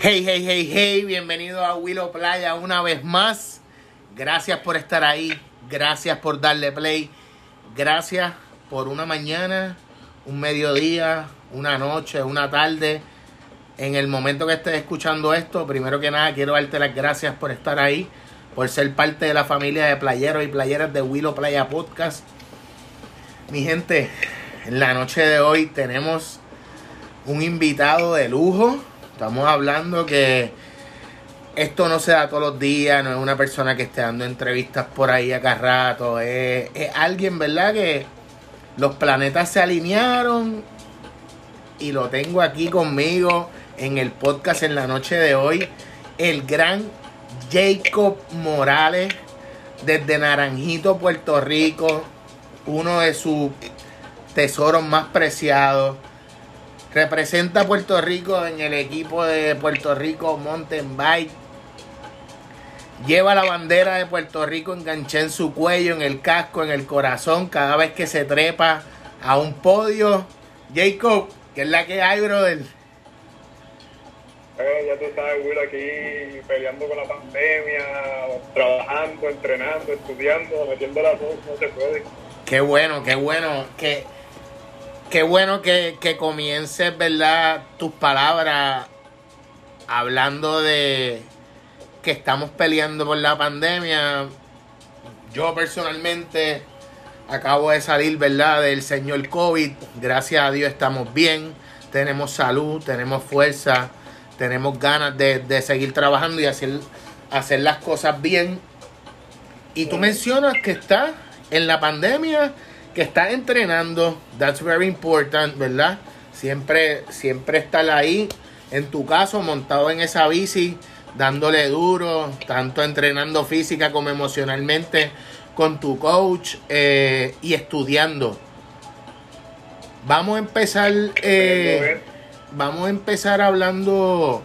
Hey, hey, hey, hey, bienvenido a Willow Playa una vez más. Gracias por estar ahí, gracias por darle play, gracias por una mañana, un mediodía, una noche, una tarde. En el momento que estés escuchando esto, primero que nada quiero darte las gracias por estar ahí, por ser parte de la familia de playeros y playeras de Willow Playa Podcast. Mi gente, en la noche de hoy tenemos un invitado de lujo. Estamos hablando que esto no se da todos los días, no es una persona que esté dando entrevistas por ahí acá rato, es, es alguien, ¿verdad? Que los planetas se alinearon y lo tengo aquí conmigo en el podcast en la noche de hoy, el gran Jacob Morales desde Naranjito, Puerto Rico, uno de sus tesoros más preciados. Representa a Puerto Rico en el equipo de Puerto Rico Mountain Bike. Lleva la bandera de Puerto Rico enganché en su cuello, en el casco, en el corazón, cada vez que se trepa a un podio. Jacob, ¿qué es la que hay, brother? Eh, ya tú sabes, Will, aquí peleando con la pandemia, trabajando, entrenando, estudiando, metiendo la voz, no se puede. Qué bueno, qué bueno, que qué bueno que, que comiences, ¿verdad? Tus palabras hablando de que estamos peleando por la pandemia. Yo personalmente acabo de salir, ¿verdad? Del señor COVID. Gracias a Dios estamos bien. Tenemos salud, tenemos fuerza, tenemos ganas de, de seguir trabajando y hacer, hacer las cosas bien. Y tú mencionas que estás en la pandemia, que estás entrenando. That's very important, ¿verdad? Siempre, siempre estar ahí. En tu caso, montado en esa bici, dándole duro, tanto entrenando física como emocionalmente con tu coach eh, y estudiando. Vamos a empezar, eh, vamos a empezar hablando,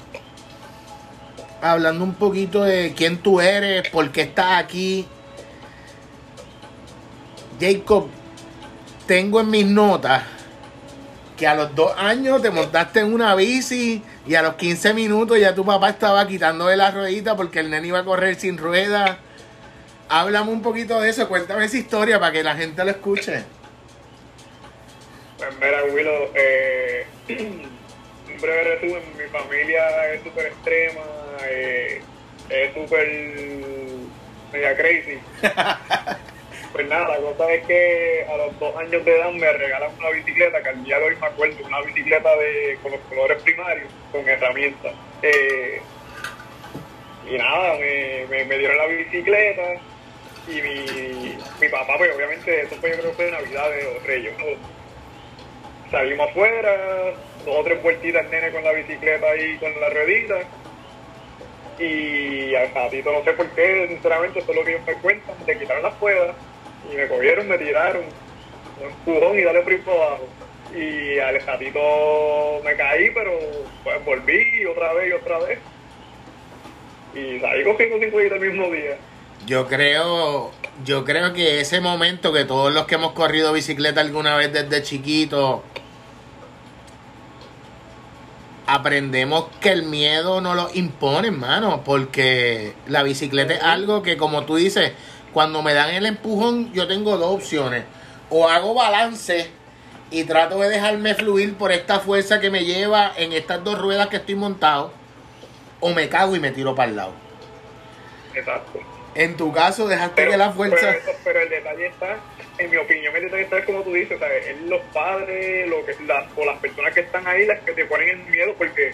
hablando un poquito de quién tú eres, por qué estás aquí. Jacob, tengo en mis notas que a los dos años te montaste en una bici y a los 15 minutos ya tu papá estaba quitándole la ruedita porque el nene iba a correr sin ruedas. Háblame un poquito de eso, cuéntame esa historia para que la gente lo escuche. Pues mira, Willow, eh, un breve resumen, mi familia es súper extrema, eh, es súper media crazy. Pues nada, la cosa es que a los dos años de edad me regalan una bicicleta, que al día de hoy me acuerdo, una bicicleta de, con los colores primarios, con herramientas. Eh, y nada, me, me, me dieron la bicicleta y mi, mi papá, pues obviamente, eso fue yo creo que fue de Navidad de los Reyes. Salimos afuera, dos o tres vueltitas el nene con la bicicleta ahí con la ruedita. Y al ratito no sé por qué, sinceramente, eso es lo que ellos me cuentan, me quitaron las ruedas y me cogieron, me tiraron, un empujón y dale por abajo. Y al ratito me caí, pero pues volví otra vez y otra vez. Y salí cogiendo cinco el mismo día. Yo creo, yo creo que ese momento que todos los que hemos corrido bicicleta alguna vez desde chiquito aprendemos que el miedo no lo impone, hermano, porque la bicicleta es algo que como tú dices, cuando me dan el empujón, yo tengo dos opciones. O hago balance y trato de dejarme fluir por esta fuerza que me lleva en estas dos ruedas que estoy montado, o me cago y me tiro para el lado. Exacto. En tu caso, dejaste que la fuerza. Pero, pero el detalle está, en mi opinión, el detalle está como tú dices, ¿sabes? Es los padres lo que, las, o las personas que están ahí las que te ponen el miedo porque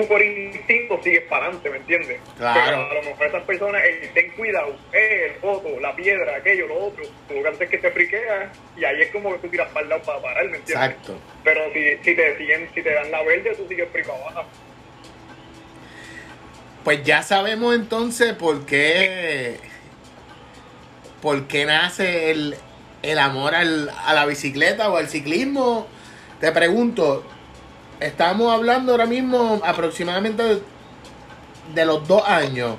tú por instinto sigues para adelante, ¿me entiendes? Claro. Pero a lo mejor esas personas, eh, ten cuidado, eh, el foto, la piedra, aquello, lo otro, tú lo que haces es que te friqueas y ahí es como que tú tiras para el lado para parar, ¿me entiendes? Exacto. Pero si, si te siguen, si te dan la verde, tú sigues frico abajo. Pues ya sabemos entonces por qué, por qué nace el, el amor al- a la bicicleta o al ciclismo. Te pregunto, estamos hablando ahora mismo aproximadamente de, los dos años.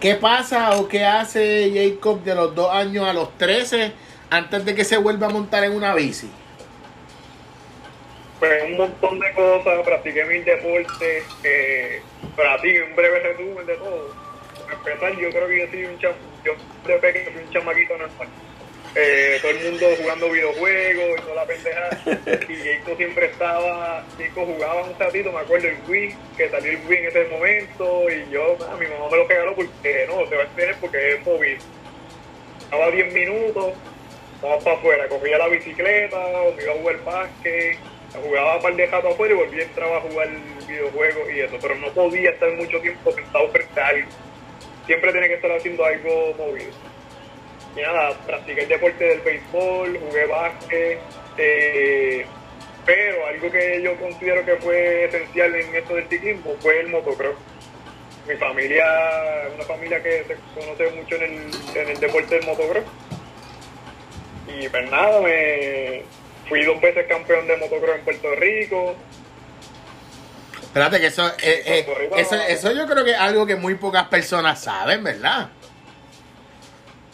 ¿Qué pasa o qué hace Jacob de los dos años a los 13 antes de que se vuelva a montar en una bici? pues un montón de cosas, practiqué mil deportes, eh, un breve resumen de todo. Para empezar, yo creo que yo soy un cham yo de un chamaquito normal. Eh, todo el mundo jugando videojuegos y toda la pendeja. Y Jacob siempre estaba, Jacob jugaba un ratito, me acuerdo, el Wii, que salió el Wii en ese momento. Y yo, a mi mamá me lo regaló porque no, se va a tener porque es móvil. Estaba 10 minutos, vamos para afuera, cogía la bicicleta, me iba a jugar básquet, jugaba un par de rato afuera y volví a entrar a jugar videojuegos y eso. Pero no podía estar mucho tiempo sentado frente a algo. Siempre tenía que estar haciendo algo movido nada, practiqué el deporte del béisbol, jugué básquet, eh, pero algo que yo considero que fue esencial en esto del ciclismo fue el motocross. Mi familia, una familia que se conoce mucho en el, en el deporte del motocross. Y pues nada, me fui dos veces campeón de motocross en Puerto Rico. Espérate que eso, eh, eh, eso, eso yo creo que es algo que muy pocas personas saben, ¿verdad?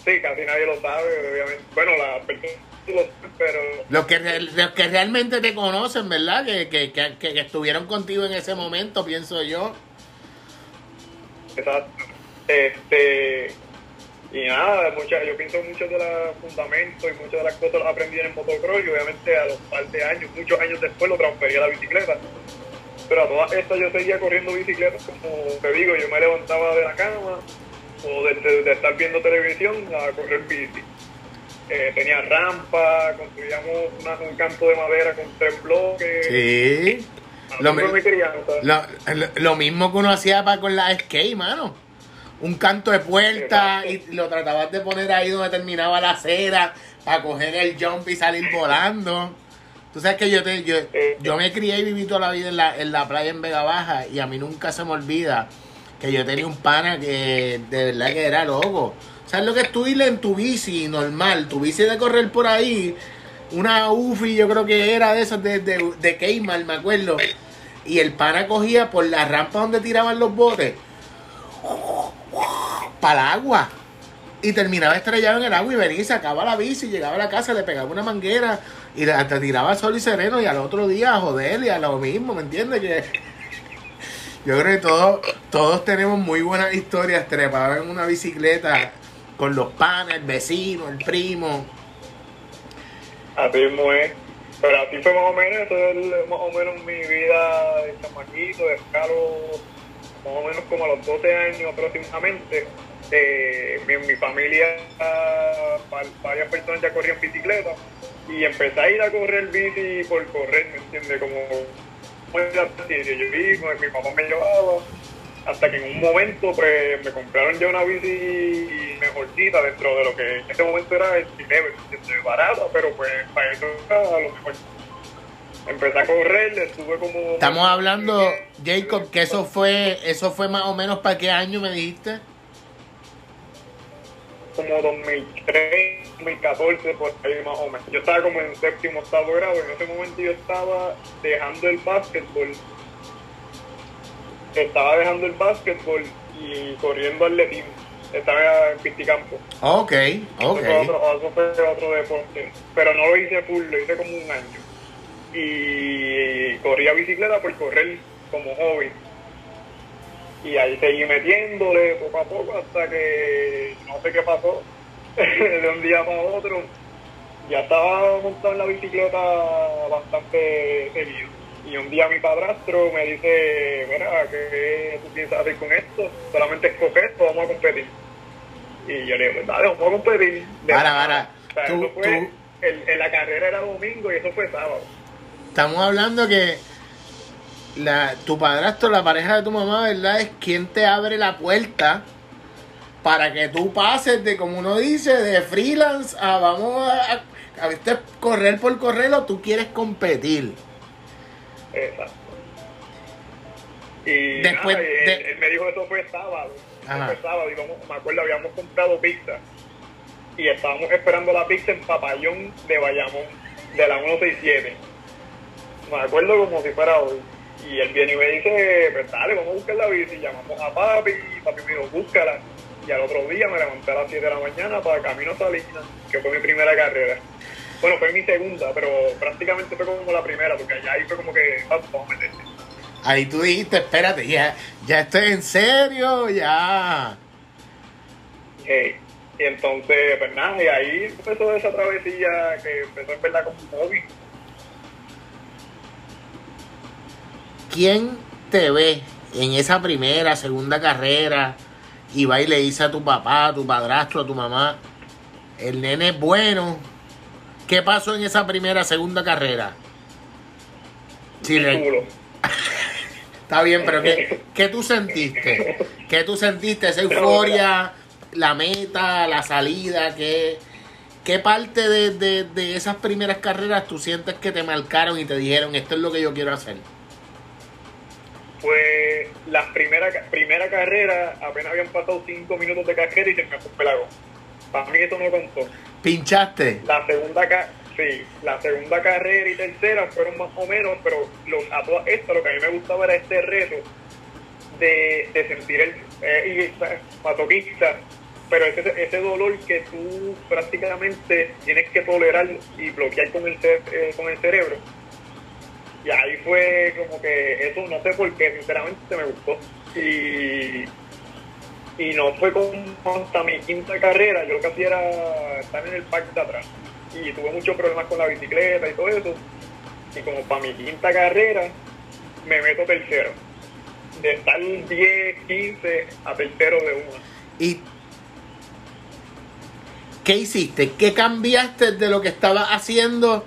Sí, casi nadie lo sabe, obviamente. Bueno, la personas lo pero... Los que, los que realmente te conocen, ¿verdad? Que, que, que, que, estuvieron contigo en ese momento, pienso yo. Exacto. Este... Y nada, muchas, yo pienso mucho de los fundamentos y muchas de las cosas las aprendí en el motocross y obviamente a los par de años, muchos años después lo transferí a la bicicleta. Pero a todas estas yo seguía corriendo bicicletas, como te digo, yo me levantaba de la cama, o de, estar viendo televisión a correr bici. Eh, tenía rampa, construíamos un canto de madera con tres bloques. Sí. Lo, lo, mismo que uno hacía para con la skate, mano. Un canto de puerta y lo tratabas de poner ahí donde terminaba la acera para coger el jump y salir volando. Tú sabes que yo te, yo, eh, yo me crié y viví toda la vida en la, en la playa en Vega Baja y a mí nunca se me olvida que yo tenía un pana que de verdad que era loco. ¿Sabes lo que es tú en tu bici normal? Tu bici de correr por ahí, una UFI yo creo que era de esas de, de, de Keymar, me acuerdo. Y el pana cogía por la rampa donde tiraban los botes para el agua. Y terminaba estrellado en el agua y venía y sacaba la bici, llegaba a la casa, le pegaba una manguera y hasta tiraba sol y sereno y al otro día a joder y a lo mismo, ¿me entiendes? Que yo creo que todos, todos tenemos muy buenas historias trepadas en una bicicleta con los panes, el vecino, el primo. Así mismo es. Pero así fue más o menos, eso es más o menos mi vida de chamaquito, de escalo, más o menos como a los 12 años aproximadamente. Eh, en mi familia varias personas ya corrían bicicleta y empecé a ir a correr bici por correr, ¿me entiendes? Como muy yo vi, pues, mi papá me llevaba, hasta que en un momento pues me compraron ya una bici mejorcita dentro de lo que en ese momento era el level, barata, pero pues para eso era lo mejor. Empecé a correr, estuve como... Estamos hablando, Jacob, que eso fue, eso fue más o menos para qué año me dijiste? Como 2003 2014, por ahí más o menos. Yo estaba como en séptimo, octavo grado, en ese momento yo estaba dejando el básquetbol. Estaba dejando el básquetbol y corriendo atletismo. Estaba en Pisticampo. Ok, ok. Eso fue otro, deporte. Pero no lo hice full, lo hice como un año. Y corría bicicleta por correr como hobby. Y ahí seguí metiéndole poco a poco hasta que no sé qué pasó de un día para otro, ya estaba montado en la bicicleta bastante seguido. Y un día mi padrastro me dice, mira, ¿qué tú piensas hacer con esto? Solamente escoger esto, vamos a competir. Y yo le digo, pues dale, vamos a competir. para, en la carrera era domingo y eso fue sábado. Estamos hablando que la, tu padrastro, la pareja de tu mamá, ¿verdad? Es quien te abre la puerta para que tú pases de, como uno dice, de freelance a vamos a, a, a correr por correr o tú quieres competir. Exacto. Y Después él, me dijo eso fue sábado. Fue sábado y me acuerdo, habíamos comprado pizza y estábamos esperando la pizza en Papayón de Bayamón, de la 167. Me acuerdo como si fuera hoy. Y él viene y me dice, pues dale, vamos a buscar la bici. Llamamos a papi, y papi me dijo, búscala y al otro día me levanté a las 7 de la mañana para Camino Salinas, que fue mi primera carrera. Bueno, fue mi segunda, pero prácticamente fue como la primera, porque allá ahí fue como que vamos a meterse. Ahí tú dijiste, espérate, ya, ya estoy en serio, ya. Hey. Y entonces, pues nada, y ahí empezó esa travesía que empezó en verdad como un hobby. ¿Quién te ve en esa primera, segunda carrera y va y le dice a tu papá, a tu padrastro, a tu mamá, el nene es bueno? ¿Qué pasó en esa primera, segunda carrera? Sí, le-. Está bien, pero ¿qué, qué tú sentiste? ¿Qué tú sentiste? Esa euforia, la meta, la salida, ¿qué, qué parte de, de- de esas primeras carreras tú sientes que te marcaron y te dijeron, esto es lo que yo quiero hacer? Pues la primera, primera carrera, apenas habían pasado cinco minutos de carrera y se me fue un pelago. Para mí eso no contó. ¿Pinchaste? La segunda sí, la segunda carrera y tercera fueron más o menos, pero lo, a todas estas lo que a mí me gustaba era este reto de, de sentir el eh, y, masoquista, pero ese, ese dolor que tú prácticamente tienes que tolerar y bloquear con el, eh, con el cerebro. Y ahí fue como que eso no sé por qué, sinceramente me gustó. Y, y no fue como hasta mi quinta carrera, yo lo que hacía era estar en el parque de atrás. Y tuve muchos problemas con la bicicleta y todo eso. Y como para mi quinta carrera, me meto tercero. De estar 10, 15 a tercero de una. ¿Y qué hiciste? ¿Qué cambiaste de lo que estabas haciendo?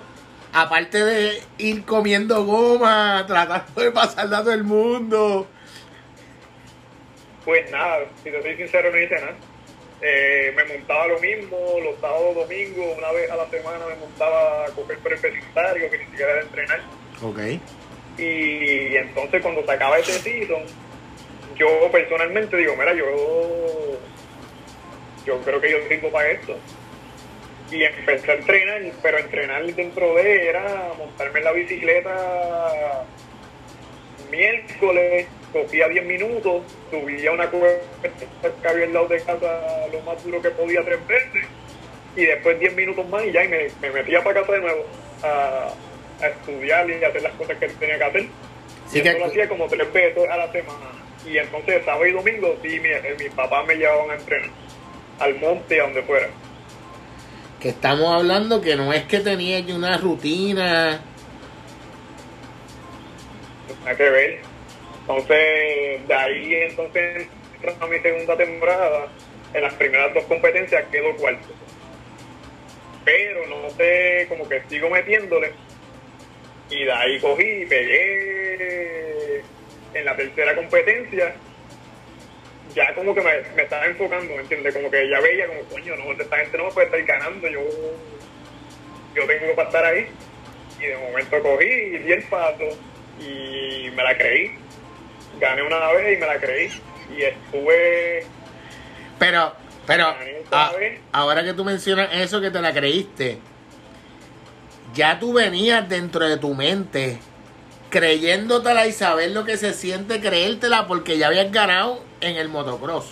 Aparte de ir comiendo goma, tratando de pasarla a todo el mundo. Pues nada, si te soy sincero, no hice nada. Eh, me montaba lo mismo, los sábados, domingos, una vez a la semana me montaba a coger por el vecindario, que ni siquiera era entrenar. Ok. Y entonces cuando se acaba ese season, yo personalmente digo, mira, yo, yo creo que yo sirvo para esto. Y empecé a entrenar, pero entrenar dentro de era montarme en la bicicleta miércoles, cogía 10 minutos, subía una cuesta que había al lado de casa lo más duro que podía tres veces, y después 10 minutos más y ya y me, me metía para casa de nuevo a, a estudiar y a hacer las cosas que tenía que hacer. Sí y que- eso lo hacía como tres veces a la semana. Y entonces sábado y domingo sí, mi, eh, mis papás me llevaban a entrenar al monte, a donde fuera. Estamos hablando que no es que tenía yo una rutina. Nada que ver. Entonces, de ahí entonces entrando a mi segunda temporada, en las primeras dos competencias quedo cuarto. Pero no sé, como que sigo metiéndole. Y de ahí cogí y pegué en la tercera competencia. Ya como que me, me estaba enfocando, ¿me entiendes? Como que ya veía como, coño, no, esta gente no me puede estar ganando, yo, yo tengo que estar ahí. Y de momento cogí y di el paso y me la creí. Gané una vez y me la creí. Y estuve Pero, pero, a- ahora que tú mencionas eso que te la creíste, ya tú venías dentro de tu mente creyéndotela y saber lo que se siente creértela porque ya habías ganado en el motocross.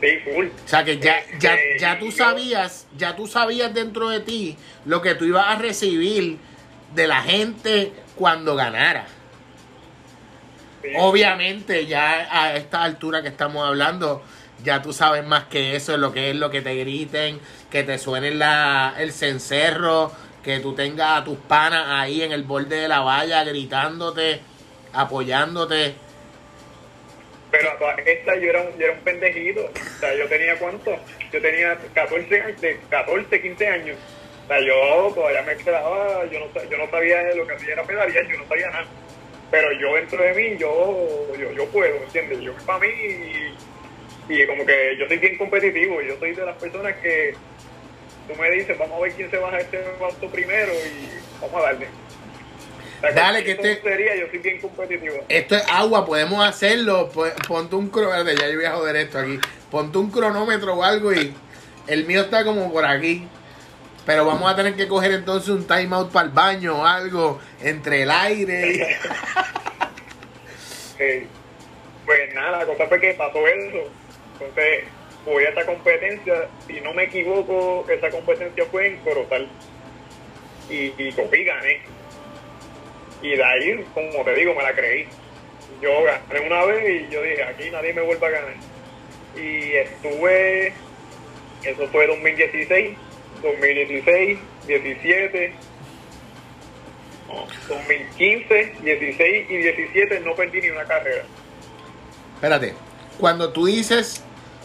Sí, full. O sea que ya, ya, Este, ya tú sabías, ya tú sabías dentro de ti lo que tú ibas a recibir de la gente cuando ganara. Sí. Obviamente, ya a esta altura que estamos hablando, ya tú sabes más que eso, lo que es lo que te griten, que te suene la, el cencerro, que tú tengas a tus panas ahí en el borde de la valla gritándote, apoyándote. Pero a todas estas yo era, un, yo era un pendejito. O sea, yo tenía cuánto? Yo tenía 14, años- de 14 15 años. O sea, yo todavía me quedaba, yo no, yo no sabía lo que hacía era pedalear, yo no sabía nada. Pero yo dentro de mí, yo, yo, yo puedo, ¿entiendes? Yo para mí, y, y como que yo soy bien competitivo, yo soy de las personas que tú me dices, vamos a ver quién se baja este auto primero y vamos a darle. O sea, Dale, que te- tontería, yo soy bien competitivo. Esto es agua, podemos hacerlo. Pon- Ponte un cronómetro, ya yo voy a joder esto aquí. Ponte un cronómetro o algo y el mío está como por aquí. Pero vamos a tener que coger entonces un timeout para el baño o algo entre el aire. y- pues nada, la cosa fue que pasó eso. Entonces, voy a esa competencia, si no me equivoco, esa competencia fue en Corozal. Y, y cogí, gané. Y de ahí, como te digo, me la creí. Yo gané una vez y yo dije, aquí nadie me vuelve a ganar. Y estuve, eso fue 2016, 2016, 17, 2015, 16 y 17 no perdí ni una carrera. Espérate, cuando tú dices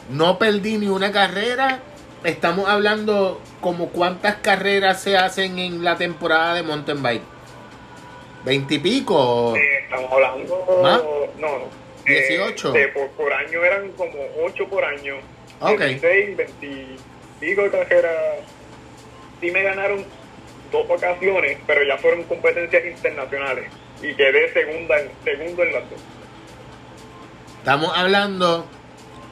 no perdí ni una carrera, estamos hablando como cuántas carreras se hacen en la temporada de mountain bike. ¿Veintipico? Eh, estamos hablando... ¿Más? No, no. 18. Eh, por, por año eran como 8 por año. Ok. 16, 20 pico de carreras. Sí me ganaron dos ocasiones, pero ya fueron competencias internacionales. Y quedé segunda segundo en las dos. Estamos hablando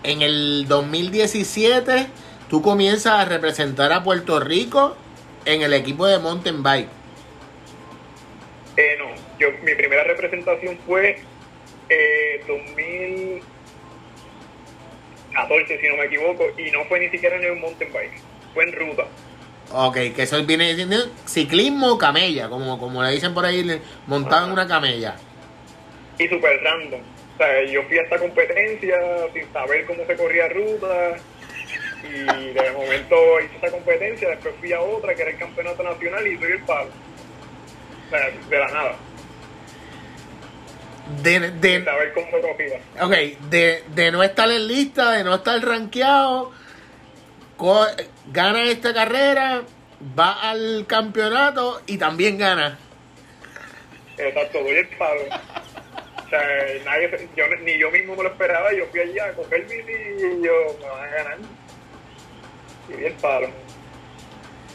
en el 2017, tú comienzas a representar a Puerto Rico en el equipo de mountain bike. Eh, no, yo, mi primera representación fue eh, 2014, si no me equivoco, y no fue ni siquiera en el mountain bike, fue en ruta. Ok, que eso viene diciendo ciclismo o camella, como, como le dicen por ahí, montado en una camella. Y super random. O sea, yo fui a esta competencia sin saber cómo se corría ruta. Y de momento hice esta competencia, después fui a otra que era el campeonato nacional y soy el palo. O sea, de la nada. De, Sin de, saber cómo se cogía. ok, de, de no estar en lista, de no estar rankeado, gana esta carrera, va al campeonato y también gana. Exacto, doy el palo. Sea, nadie, yo, ni yo mismo me lo esperaba. Yo fui allá a coger bici y yo me van a ganar. Y di el palo.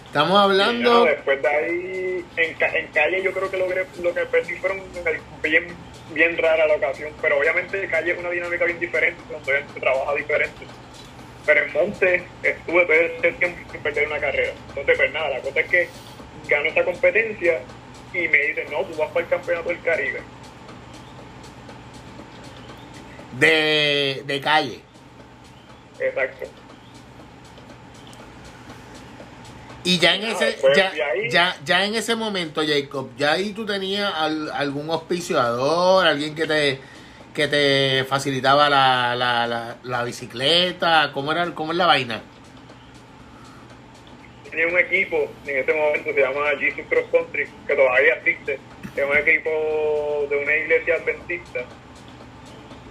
Estamos hablando... después de ahí, en, en calle yo creo que logré, lo que perdí fueron bien, bien rara la ocasión, pero obviamente calle es una dinámica bien diferente, donde se trabaja diferente. Pero en monte estuve todo ese tiempo sin perder una carrera. Entonces, pues nada, la cosa es que gano esa competencia y me dicen, no, tú vas para el campeonato del Caribe. De, de calle. Exacto. Y ya en Ah, ese, pues, ya, ahí- ya, ya en ese momento, Jacob, ya ahí tú tenías al- algún auspiciador, alguien que te, que te facilitaba la, la, la, la bicicleta, ¿cómo era, cómo es la vaina? tenía un equipo en ese momento se llama Jesus Cross Country que todavía existe es un equipo de una iglesia adventista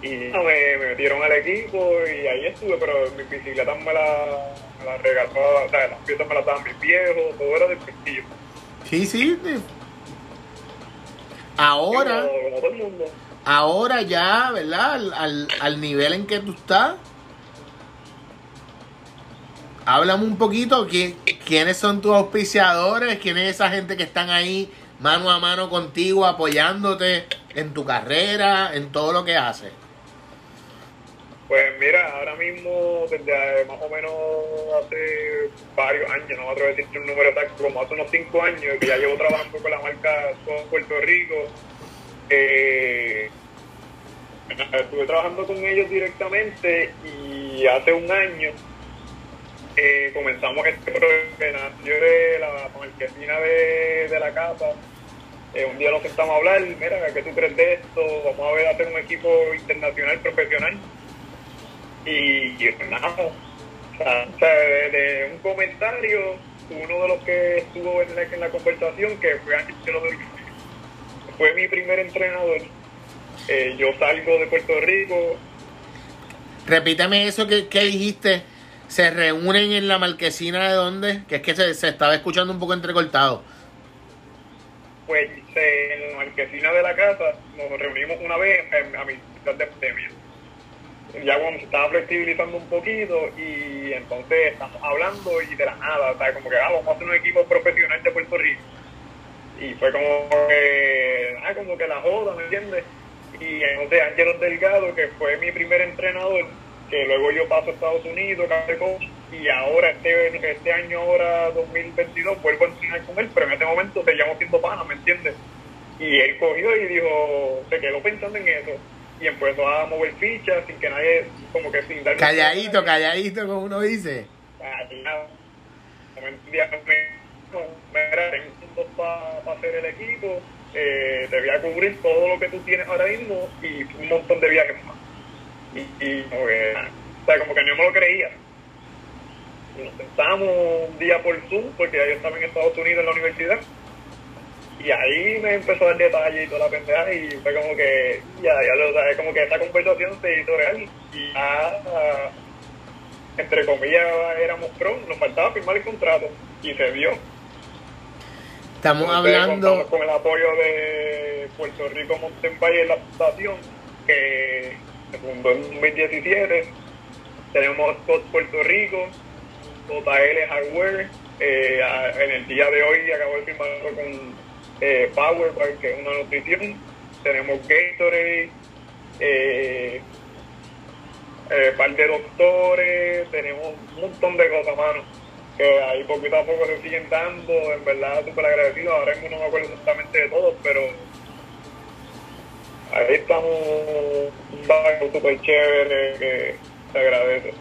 y me, me metieron al equipo y ahí estuve pero mis bicicletas me la, me la regaló o sea las piezas me las daban mis viejos todo era del castillo Sí, sí. Ahora, como, como todo el mundo ahora ya, ¿verdad? Al, al, al nivel en que tú estás. Háblame un poquito, ¿qui- ¿quiénes son tus auspiciadores? ¿Quién es esa gente que están ahí mano a mano contigo, apoyándote en tu carrera, en todo lo que haces? Pues mira, ahora mismo, desde más o menos hace varios años, no me atrevo a decirte un número exacto, como hace unos cinco años, que ya llevo trabajando con la marca Son Puerto Rico. Eh, estuve trabajando con ellos directamente y hace un año eh, comenzamos este nació de la marquesina de, de la casa. Eh, un día nos sentamos a hablar, mira, ¿qué tú crees de esto? Vamos a ver hacer un equipo internacional profesional y, nada, o sea, de, de un comentario, uno de los que estuvo en la, en la conversación, que fue Ángelo del- fue mi primer entrenador, eh, yo salgo de Puerto Rico, Repítame eso que, que dijiste. ¿Se reúnen en la marquesina de dónde? Que es que se, se estaba escuchando un poco entrecortado. pues en la marquesina de la casa nos reunimos una vez en, a mitad de pandemia. Ya cuando se estaba flexibilizando un poquito y entonces estamos hablando y de la nada, o como que ah, vamos a hacer un equipo profesional de Puerto Rico. Y fue como que, ah, como que la joda, ¿me entiendes? Y entonces Ángelo Delgado, que fue mi primer entrenador, que luego yo paso a Estados Unidos, y ahora este, este año, ahora 2022, vuelvo a entrenar con él, pero en este momento seguíamos siendo panas, ¿me entiendes? Y él cogió y dijo, se quedó pensando en eso. Y empezó a mover fichas sin que nadie, como que sin dar... Calladito, calladito, como uno dice. Ah, Un día me, para hacer el equipo, eh, te voy a cubrir todo lo que tú tienes ahora mismo y un montón de viajes más. Y, y como que, o sea, como que no me lo creía. Y nos sentamos un día por Zoom, porque ya yo estaba en Estados Unidos en la universidad. Y ahí me empezó a dar detalles y toda la pendeja y fue como que, ya, ya lo sabes, como que esta conversación se hizo real y ya, entre comillas, éramos pro, nos faltaba firmar el contrato y se vio. Estamos hablando... Con el apoyo de Puerto Rico Mountain Bike en la fundación, que se fundó en 2017. Tenemos Puerto Rico, JL Hardware, eh, en el día de hoy acabo de firmar con eh, Power, que es una nutrición, tenemos Gatorade, eh, eh, par de doctores, tenemos un montón de cosas, mano, que ahí poquito a poco se siguen dando, en verdad súper agradecido, ahora mismo no me acuerdo exactamente de todo, pero ahí estamos un barco súper chévere que se agradece.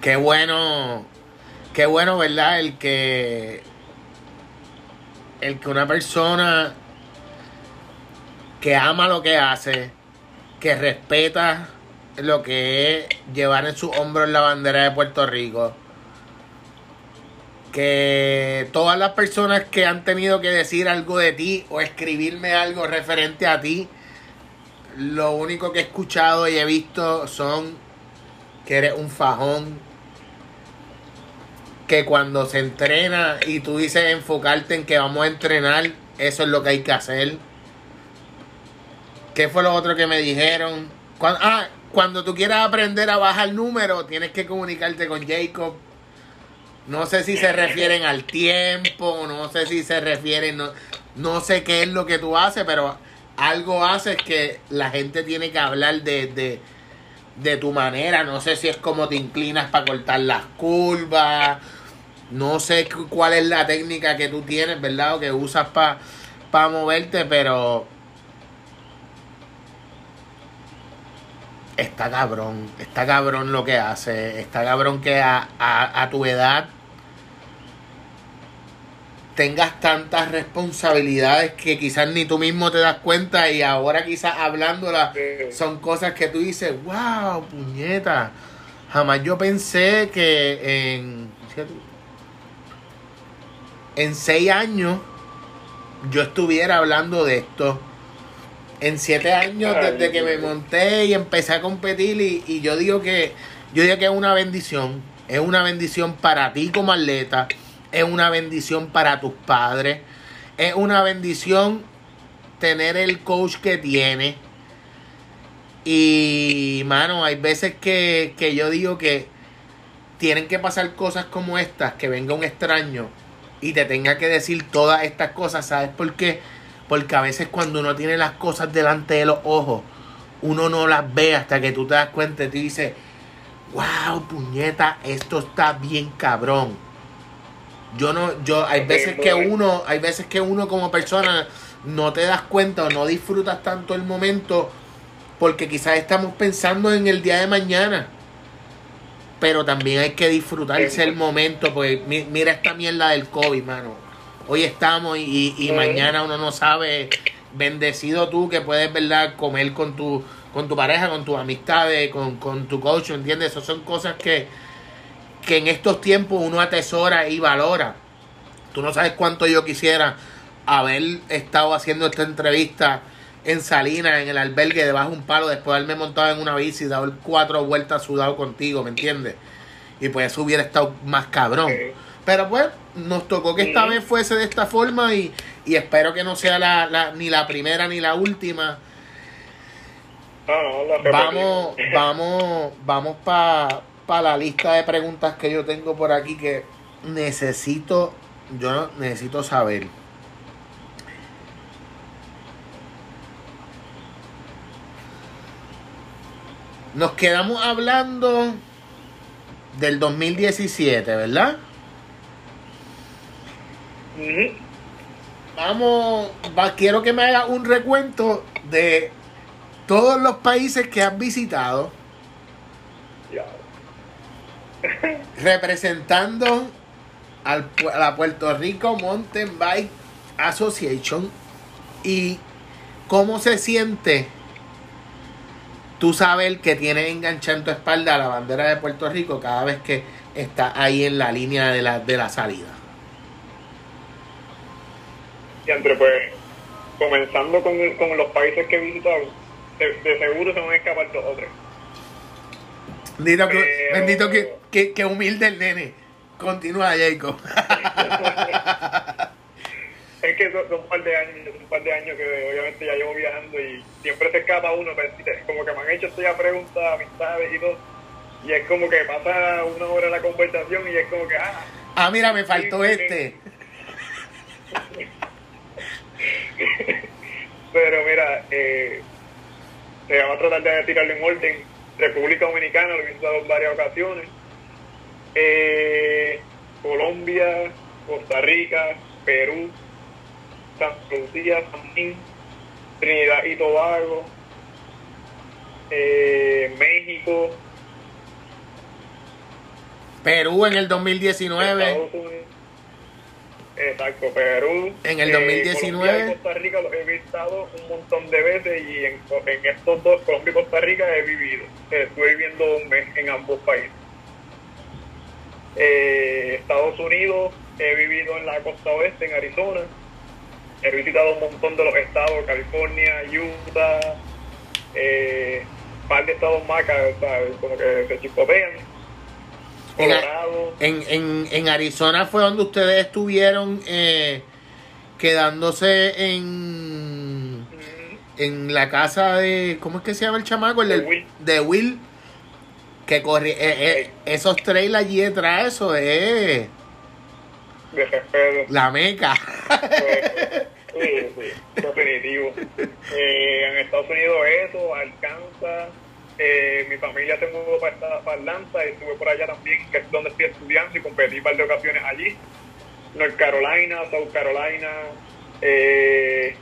Qué bueno, qué bueno, ¿verdad? El que el que una persona que ama lo que hace, que respeta lo que es llevar en sus hombros la bandera de Puerto Rico, que todas las personas que han tenido que decir algo de ti o escribirme algo referente a ti, lo único que he escuchado y he visto son que eres un fajón, que cuando se entrena y tú dices enfocarte en que vamos a entrenar, eso es lo que hay que hacer. ¿Qué fue lo otro que me dijeron? Cuando, ah, cuando tú quieras aprender a bajar número, tienes que comunicarte con Jacob. No sé si se refieren al tiempo, no sé si se refieren, no, no sé qué es lo que tú haces, pero algo haces que la gente tiene que hablar de, de, de tu manera. No sé si es como te inclinas para cortar las curvas no sé cuál es la técnica que tú tienes, ¿verdad? O que usas para moverte, pero está cabrón, está cabrón lo que hace, está cabrón que a, a, tu edad tengas tantas responsabilidades que quizás ni tú mismo te das cuenta y ahora quizás hablándola son cosas que tú dices, wow, puñeta, jamás yo pensé que en en seis años yo estuviera hablando de esto. En siete años desde que me monté y empecé a competir y, yo digo que yo digo que es una bendición. Es una bendición para ti como atleta. Es una bendición para tus padres. Es una bendición tener el coach que tiene. Y, mano, hay veces que, que yo digo que tienen que pasar cosas como estas, que venga un extraño y te tenga que decir todas estas cosas, ¿sabes por qué? Porque a veces cuando uno tiene las cosas delante de los ojos, uno no las ve hasta que tú te das cuenta y te dices, wow, puñeta, esto está bien cabrón. Yo no, yo, hay veces que uno, hay veces que uno como persona no te das cuenta o no disfrutas tanto el momento porque quizás estamos pensando en el día de mañana pero también hay que disfrutarse el momento, porque mira esta mierda del COVID, mano. Hoy estamos y, y, mañana uno no sabe, bendecido tú que puedes, ¿verdad?, comer con tu, con tu pareja, con tus amistades, con, con tu coach, ¿entiendes? Esas son cosas que, que en estos tiempos uno atesora y valora. Tú no sabes cuánto yo quisiera haber estado haciendo esta entrevista en Salinas, en el albergue, debajo de un palo, después de haberme montado en una bici, dado cuatro vueltas sudado contigo, ¿me entiendes? Y pues eso hubiera estado más cabrón. Pero pues nos tocó que esta vez fuese de esta forma y, espero que no sea la, ni la primera ni la última. vamos, vamos, vamos para pa la lista de preguntas que yo tengo por aquí que necesito, yo necesito saber. Nos quedamos hablando del 2017, ¿verdad? Vamos, quiero que me haga un recuento de todos los países que has visitado, Ya. representando al, a la Puerto Rico Mountain Bike Association y cómo se siente tú saber que tienes enganchada en tu espalda la bandera de Puerto Rico cada vez que está ahí en la línea de la, de la salida. Y entre pues, comenzando con, con los países que he visitado, de, de seguro se van a escapar dos o tres. Bendito que, Pero- bendito que, que, que humilde el nene. Continúa, Jacob. Es que son, son un par de años, un par de años que obviamente ya llevo viajando y siempre se escapa uno, como que me han hecho esto ya preguntas, amistades y todo. Y es como que pasa una hora la conversación y es como que, ah, Ah, mira, me faltó este. pero mira, eh, se va a tratar de tirarlo en orden. República Dominicana lo he visitado en varias ocasiones. Eh, Colombia, Costa Rica, Perú, Santa Lucía, San Trinidad y Tobago, eh, México, Perú en el 2019. Estados Unidos. Exacto, Perú. En el eh, 2019. Colombia y Costa Rica los he visitado un montón de veces y en, en estos dos, Colombia y Costa Rica, he vivido. Eh, Estuve viviendo un mes en ambos países. Eh, Estados Unidos, he vivido en la costa oeste, en Arizona. He visitado un montón de los estados, California, Utah, eh, un par de estados más ¿sabes? como que se chipotean. En, Colorado. en, en, en Arizona fue donde ustedes estuvieron eh, quedándose en, Mm, en la casa de. ¿Cómo es que se llama el chamaco? El De Will. De Will. Que corre. eh, eh, esos trails allí detrás, eso es de la meca. Sí, sí, definitivo. Eh, en Estados Unidos eso, Alcanza. Eh, mi familia se mudó para, esta- para Atlanta y estuve por allá también, que es donde estoy estudiando y competí un par de ocasiones allí. North Carolina, South Carolina, eh,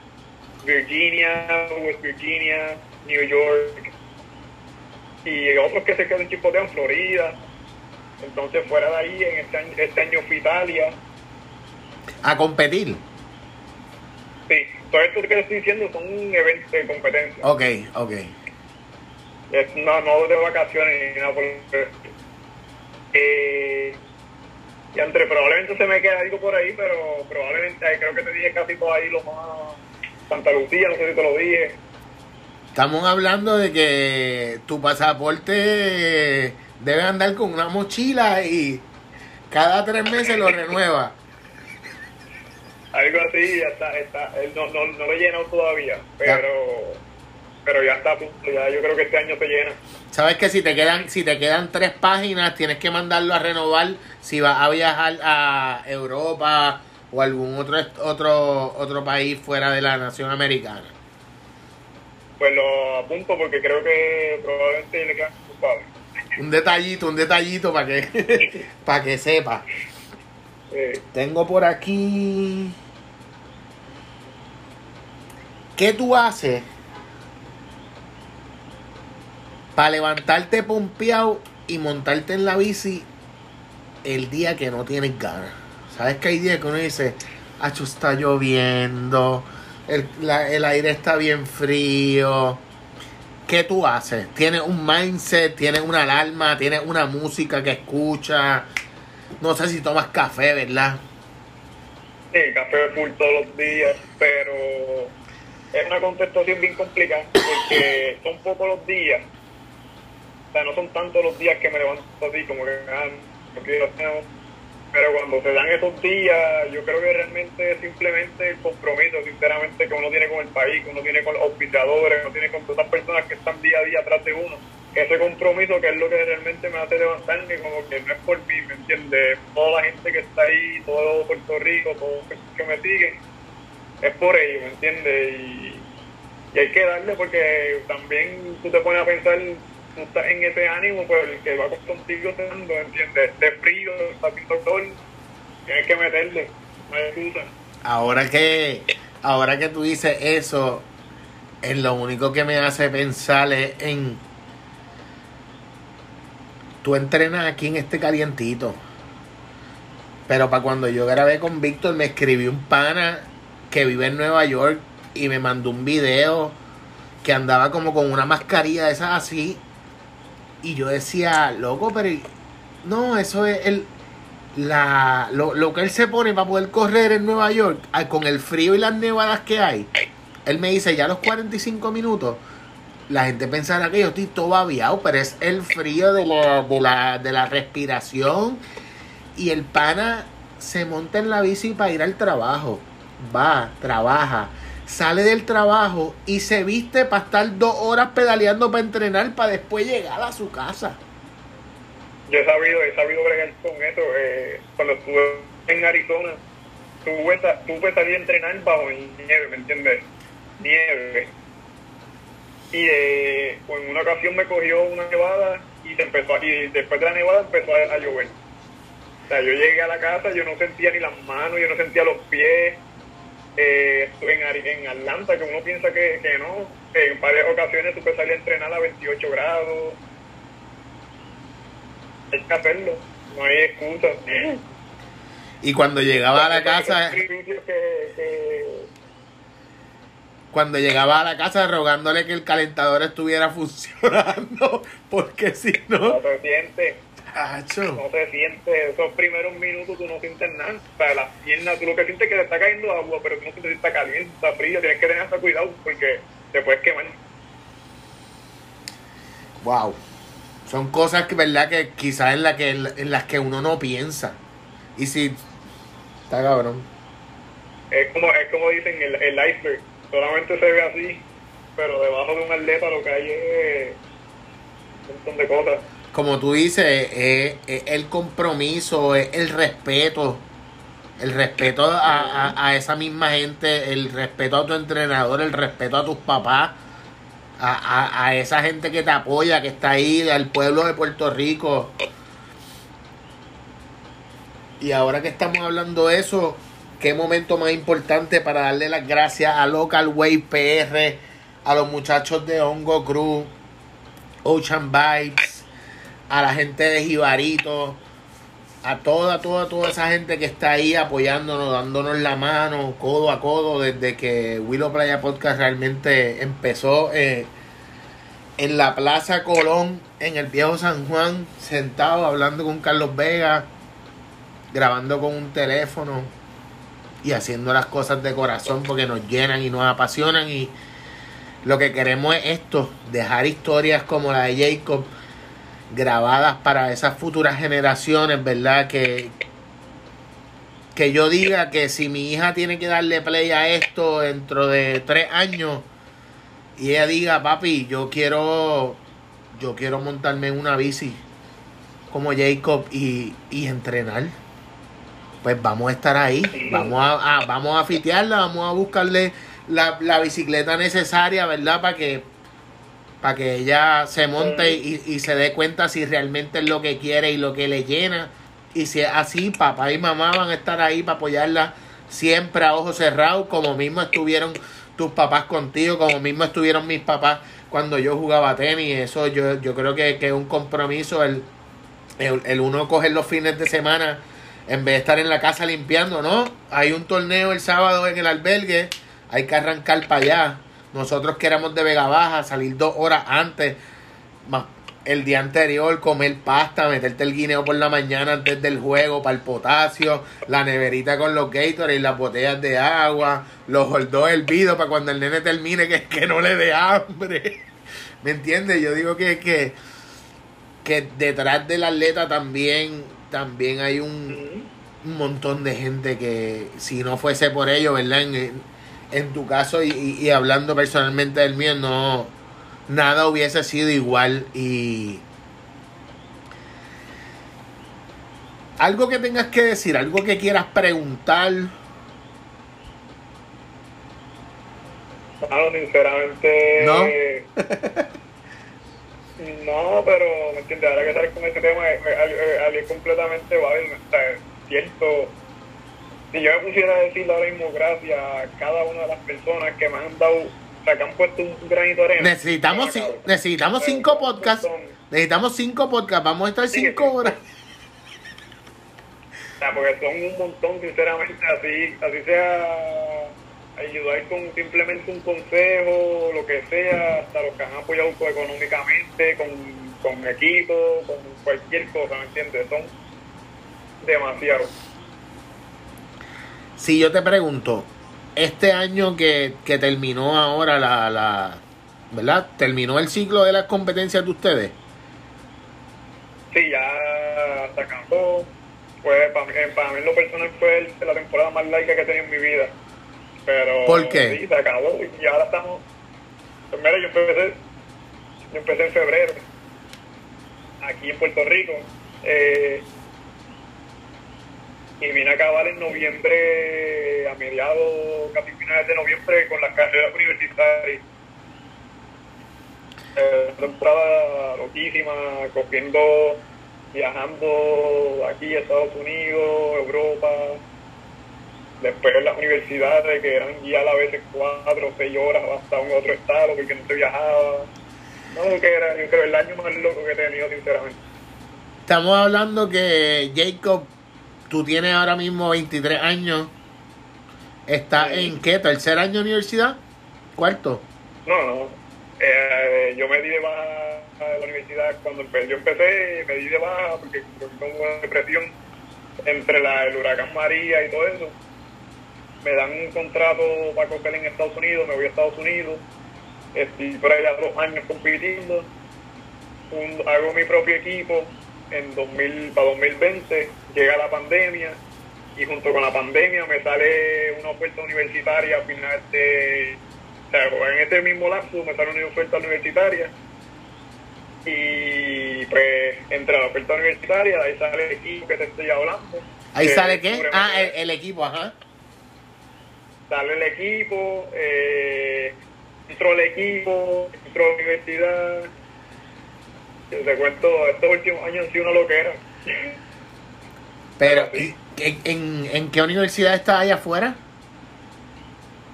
Virginia, West Virginia, New York y otros que se quedan chipotean, Florida. Entonces fuera de ahí, en este año, este año fui a Italia. A competir. Sí, todo esto que estoy diciendo son eventos de competencia. Ok, ok. Es- no, no de vacaciones ni nada por. Eh, y entre probablemente se me queda algo por ahí, pero probablemente creo que te dije casi todo ahí lo más. Santa Lucía, no sé si te lo dije. Estamos hablando de que tu pasaporte debe andar con una mochila y cada tres meses lo renueva. Algo así, ya está, está, él no, no, no lo he llenado todavía, pero, pero ya está a punto, ya yo creo que este año se llena. Sabes que si te quedan, si te quedan tres páginas, tienes que mandarlo a renovar si vas a viajar a Europa o algún otro otro otro país fuera de la nación americana. Pues lo apunto porque creo que probablemente le quedan. Un detallito, un detallito para que para que sepa. Tengo por aquí. ¿Qué tú haces para levantarte pompeado y montarte en la bici el día que no tienes ganas? ¿Sabes que hay días que uno dice, Acho, está lloviendo, el, el aire está bien frío? ¿Qué tú haces? ¿Tienes un mindset? ¿Tienes una alarma? ¿Tienes una música que escuchas? No sé si tomas café, ¿verdad? Sí, café full todos los días, pero es una contestación bien complicada porque son pocos los días. O sea, no son tantos los días que me levanto así como que ah, no quiero hacer. Pero cuando se dan esos días, yo creo que realmente simplemente el compromiso, sinceramente, que uno tiene con el país, que uno tiene con los auspiciadores, que uno tiene con todas las personas que están día a día atrás de uno. Ese compromiso que es lo que realmente me hace levantarme, como que no es por mí, ¿me entiendes? Toda la gente que está ahí, todo Puerto Rico, todos los que me siguen, es por ellos, ¿me entiendes? Y, y hay que darle porque también tú te pones a pensar, tú estás en ese ánimo, pues el que va contigo te ¿entiendes? De frío, está haciendo sol, tienes que meterle, no hay excusa. Ahora que, ahora que tú dices eso, en lo único que me hace pensar es en tú entrenas aquí en este calientito. Pero para cuando yo grabé con Víctor me escribió un pana que vive en Nueva York y me mandó un video que andaba como con una mascarilla de esas así. Y yo decía, loco, pero no, eso es el, la, lo, lo que él se pone para poder correr en Nueva York ah, con el frío y las nevadas que hay. Él me dice, ya a los 45 minutos, la gente pensará que yo estoy todo babiado, pero es el frío de la, de la, de la respiración. Y el pana se monta en la bici para ir al trabajo. Va, trabaja, sale del trabajo y se viste para estar dos horas pedaleando para entrenar para después llegar a su casa. Yo he sabido, he sabido bregar con eso. Eh, cuando estuve en Arizona, tuve, tuve salir a entrenar bajo nieve, ¿me entiendes? Nieve. Y eh, en una ocasión me cogió una nevada y, empezó, y después de la nevada empezó a, llover. O sea, yo llegué a la casa, yo no sentía ni las manos, yo no sentía los pies. Eh, en, en Atlanta, que uno piensa que, que no, en varias ocasiones tuve que salir a entrenar a 28 grados hay que hacerlo, no hay excusa. Y cuando llegaba a la casa... Cuando llegaba a la casa rogándole que el calentador estuviera funcionando, porque si no... No se siente. No se siente. Esos primeros minutos tú no sientes nada. Para las piernas, tú lo que sientes es que te está cayendo agua, pero tú no sientes si está caliente, está frío. Tienes que tener hasta cuidado porque te puedes quemar. Wow son cosas que verdad que quizás en, la que, en las que uno no piensa. Y si está cabrón. Es como, es como dicen el, el iceberg, solamente se ve así, pero debajo de un atleta lo que hay es un montón de cosas. Como tú dices, es, el compromiso, es el respeto. El respeto a, a, a esa misma gente, el respeto a tu entrenador, el respeto a tus papás a, a, esa gente que te apoya, que está ahí, al pueblo de Puerto Rico. Y ahora que estamos hablando de eso, qué momento más importante para darle las gracias a Local Way PR, a los muchachos de Hongo Cruz, Ocean Vibes, a la gente de Jibarito, a toda, toda, toda esa gente que está ahí apoyándonos, dándonos la mano, codo a codo, desde que Willow Playa Podcast realmente empezó eh, en la Plaza Colón, en el viejo San Juan, sentado hablando con Carlos Vega, grabando con un teléfono y haciendo las cosas de corazón porque nos llenan y nos apasionan y lo que queremos es esto, dejar historias como la de Jacob grabadas para esas futuras generaciones, ¿verdad? Que, que yo diga que si mi hija tiene que darle play a esto dentro de tres años y ella diga, papi, yo quiero, yo quiero montarme en una bici como Jacob y, y entrenar, pues vamos a estar ahí, vamos a, vamos a fitearla, vamos a buscarle la, la bicicleta necesaria, ¿verdad? Para que para que ella se monte y, se dé cuenta si realmente es lo que quiere y lo que le llena. Y si es así, papá y mamá van a estar ahí para apoyarla siempre a ojos cerrados, como mismo estuvieron tus papás contigo, como mismo estuvieron mis papás cuando yo jugaba tenis. Eso yo, yo creo que, es un compromiso el, el, el uno coger los fines de semana en vez de estar en la casa limpiando, ¿no? Hay un torneo el sábado en el albergue, hay que arrancar para allá nosotros que éramos de Vega Baja, salir dos horas antes, más el día anterior, comer pasta, meterte el guineo por la mañana antes del juego para el potasio, la neverita con los Gatorade, las botellas de agua, los el hervidos para cuando el nene termine que, que no le dé hambre. ¿Me entiendes? Yo digo que, que, que detrás del atleta también, también hay un, un montón de gente que si no fuese por ello, ¿verdad? en tu caso y, hablando personalmente del mío, no, nada hubiese sido igual y... Algo que tengas que decir, algo que quieras preguntar. No, sinceramente. No. no, pero me entiendes, ahora que sales con este tema, es, completamente válido. O cierto si yo me pusiera a decir ahora mismo gracias a cada una de las personas que me han dado sea, que han puesto un granito de arena. Necesitamos, cabrón. necesitamos Pero cinco podcasts. son- Necesitamos cinco podcasts. Vamos a estar Sí, cinco sí. horas. O sea, porque son un montón, sinceramente, así, así sea ayudar con simplemente un consejo, lo que sea, hasta los que han apoyado económicamente, con, con equipo, con cualquier cosa, ¿me entiendes? Son demasiados. Si yo te pregunto, este año que, que terminó ahora la, la, ¿verdad? Terminó el ciclo de las competencias de ustedes. Sí, ya se acabó. Pues para mí, para mí en lo personal fue la temporada más larga que he tenido en mi vida. Pero ¿Por qué? sí, se acabó y ahora estamos... Pues mira, yo empecé, yo empecé en febrero, aquí en Puerto Rico. eh, y vine a acabar en noviembre, a mediados, casi finales de noviembre, con las carreras universitarias. Eh, temporada loquísima, cogiendo, viajando aquí a Estados Unidos, Europa, después en las universidades que eran ya a veces cuatro o seis horas hasta un otro estado porque no se viajaba. No, que era yo creo el año más loco que he tenido sinceramente. Estamos hablando que Jacob, tú tienes ahora mismo 23 años. ¿Está Sí. en qué? ¿Tercer año de universidad? ¿Cuarto? No, no. Eh, yo me di de baja de la universidad cuando yo empecé, me di de baja porque con una depresión entre la, el huracán María y todo eso. Me dan un contrato para coger en Estados Unidos, me voy a Estados Unidos, estoy por allá dos años compitiendo, un- hago mi propio equipo en 2000, para 2020, llega la pandemia y junto con la pandemia me sale una oferta universitaria a final de, o sea, en este mismo lapso me sale una oferta universitaria y pues entre la oferta universitaria, ahí sale el equipo que te estoy hablando. ¿Ahí sale qué? Ah, el, el equipo, ajá. sale el equipo, eh, entro al equipo, entro a la universidad. Yo te cuento, estos últimos años han sido una loquera. Pero, Sí. ¿en, en, en qué universidad está allá afuera?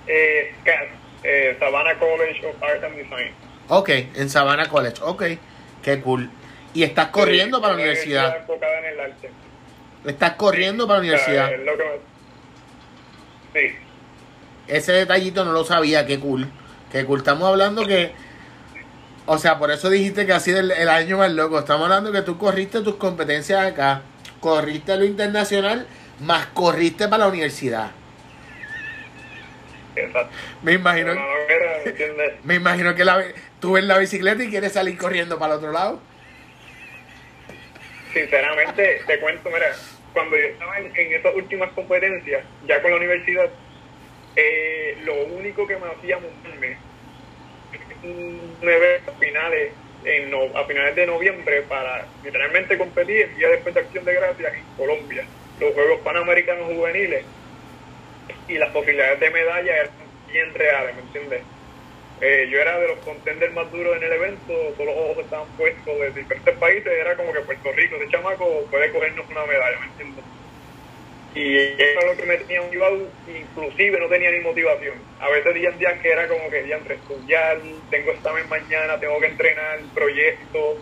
Eh, eh, Savannah College of Art and Design. Ok, en Savannah College. Ok, qué cool. ¿Y estás corriendo Sí, para la universidad? enfocada en el arte. ¿Estás corriendo para la O sea, universidad? es lo que me- Sí. Ese detallito no lo sabía, qué cool. Qué cool. Estamos hablando que. O sea, por eso dijiste que ha sido el, el año más loco. Estamos hablando que tú corriste tus competencias acá, corriste lo internacional, más corriste para la universidad. Exacto. Me imagino, ¿me imagino que la, tú ves la bicicleta y quieres salir corriendo para el otro lado. Sinceramente, te cuento, mira, cuando yo estaba en, en esas últimas competencias, ya con la universidad, eh, lo único que me hacía montarme un a finales, en a finales de noviembre para literalmente competir el día después de Acción de Gracias en Colombia, los Juegos Panamericanos Juveniles, y las posibilidades de medalla eran bien reales, ¿me entiendes? Eh, yo era de los contenders más duros en el evento, todos los ojos estaban puestos de diferentes países, era como que Puerto Rico, ese chamaco puede cogernos una medalla, ¿me entiendes? Y eso es lo que me tenía motivado, inclusive no tenía ni motivación. A veces días días que era como que entre estudiar, tengo examen mañana, tengo que entrenar, proyectos,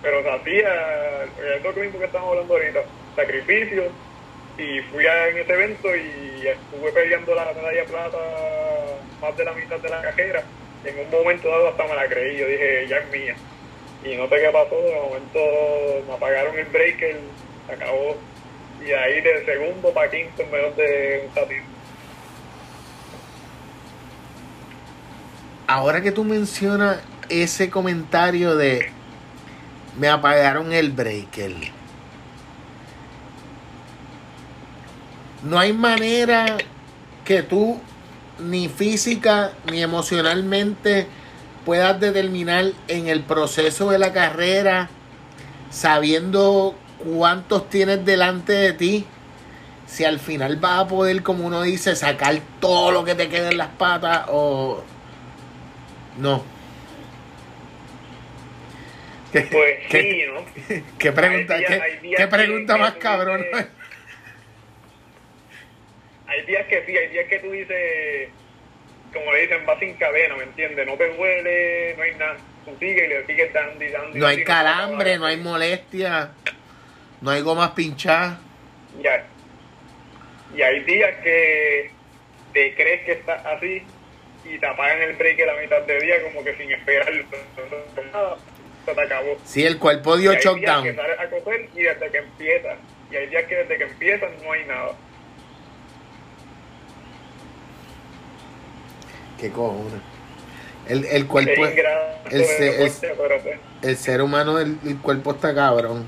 pero se hacía, es lo mismo que estamos hablando ahorita, sacrificio, y fui a, en ese evento y estuve peleando la medalla plata más de la mitad de la cajera. En un momento dado hasta me la creí, yo dije, ya es mía. Y no sé qué pasó, de momento me apagaron el breaker, se acabó. Y ahí de segundo para quinto de un ratito. Ahora que tú mencionas ese comentario de me apagaron el breaker. No hay manera que tú ni física ni emocionalmente puedas determinar en el proceso de la carrera sabiendo cuántos tienes delante de ti si al final vas a poder como uno dice sacar todo lo que te queda en las patas o no ¿Qué, Pues qué- sí, ¿no? qué pregunta, días- qué- pregunta que más cabrón? dices- Hay días que sí, hay días que tú dices, como le dicen, va sin cadena, ¿me entiendes? No te duele, no hay nada. Tú sigues y le sigues dando y dando. No hay calambre, no hay molestia, no hay gomas pinchadas. Ya. Y hay días que te crees que estás así y te apagan el break a la mitad del día como que sin esperarlo. Nada, se te acabó. Sí, el cuerpo dio hay días que sales a coger y desde que empiezas. Y hay días que desde que empiezas no hay nada. ¿Qué cojones? El, el cuerpo, el de pues, el ser humano, el, el cuerpo está cabrón.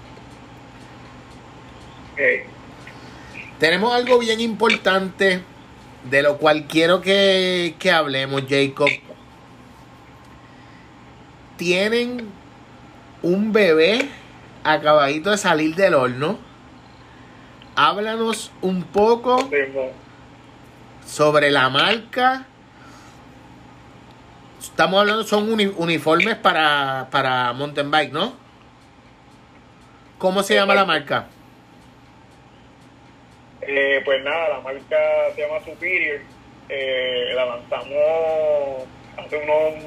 Tenemos algo bien importante de lo cual quiero que, que hablemos, Jacob. Tienen un bebé acabadito de salir del horno. Háblanos un poco sobre la marca. Estamos hablando, son uni- uniformes para, para mountain bike, ¿no? ¿Cómo se llama la marca? Eh, pues nada, la marca se llama Superior. Eh, la lanzamos hace unas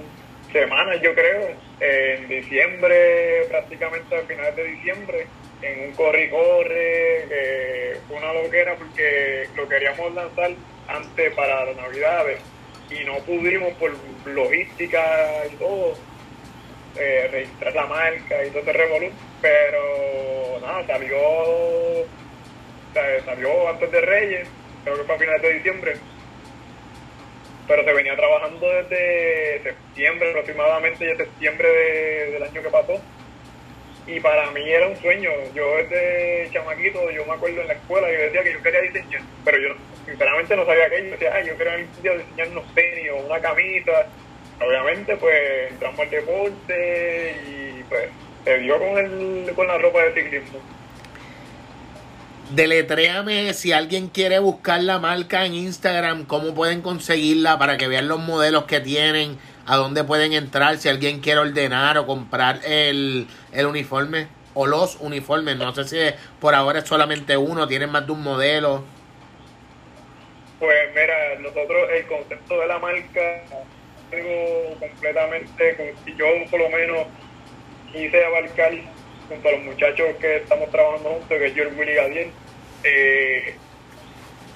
semanas, yo creo, en diciembre, prácticamente a finales de diciembre, en un corre y corre, que fue una loquera porque lo queríamos lanzar antes para las navidades y no pudimos por logística y todo eh, registrar la marca y todo ese revolú, pero nada, salió salió antes de Reyes, creo que fue a finales de diciembre. Pero se venía trabajando desde septiembre aproximadamente, ya septiembre de- del año que pasó. Y para mí era un sueño. Yo desde chamaquito, yo me acuerdo en la escuela, yo decía que yo quería diseñar, pero yo sinceramente no sabía qué. Yo decía, ay, yo quería diseñar unos tenis o una camisa. Obviamente, pues entramos al deporte y pues se dio con, el, con la ropa de ciclismo. Deletréame si alguien quiere buscar la marca en Instagram, cómo pueden conseguirla para que vean los modelos que tienen, a dónde pueden entrar, si alguien quiere ordenar o comprar el, el uniforme o los uniformes. No sé si por ahora es solamente uno, tienen más de un modelo. Pues mira, nosotros el concepto de la marca algo completamente, yo por lo menos quise abarcar junto a los muchachos que estamos trabajando juntos, que es George Willy Gadiel, eh,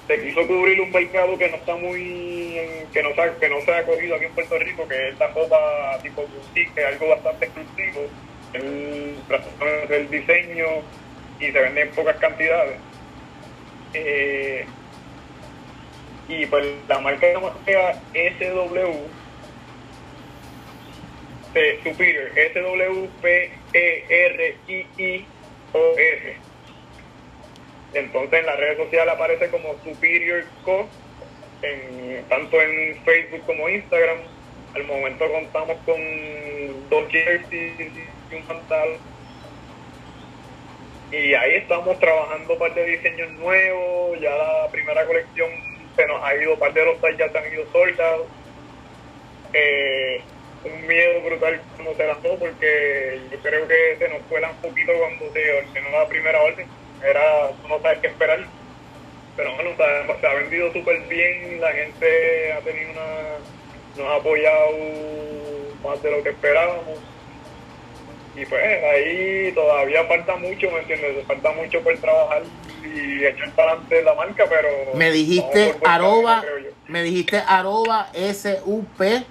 se quiso cubrir un mercado que no está muy, que no se, que no se ha cogido aquí en Puerto Rico, que es la ropa tipo que es algo bastante exclusivo, el, diseño y se vende en pocas cantidades. Eh, y pues la marca de la marca SW de Superior, S-W-P-E-R-I-I-O-R. Entonces en las redes sociales aparece como Superior Co, en, tanto en Facebook como Instagram. Al momento contamos con dos jerseys y un pantalón. Y ahí estamos trabajando un par de diseños nuevos. Ya la primera colección se nos ha ido, par de los tallas se han ido soldados. Eh, un miedo brutal cuando se lanzó porque yo creo que se nos cuela un poquito cuando se ordenó la primera orden. Era, tú no sabes qué esperar. Pero bueno, se ha, se ha vendido súper bien, la gente ha tenido una, nos ha apoyado más de lo que esperábamos. Y pues ahí todavía falta mucho, ¿me entiendes? Falta mucho por trabajar y echar para adelante la marca, pero... Me dijiste arroba, me dijiste arroba S-U-P.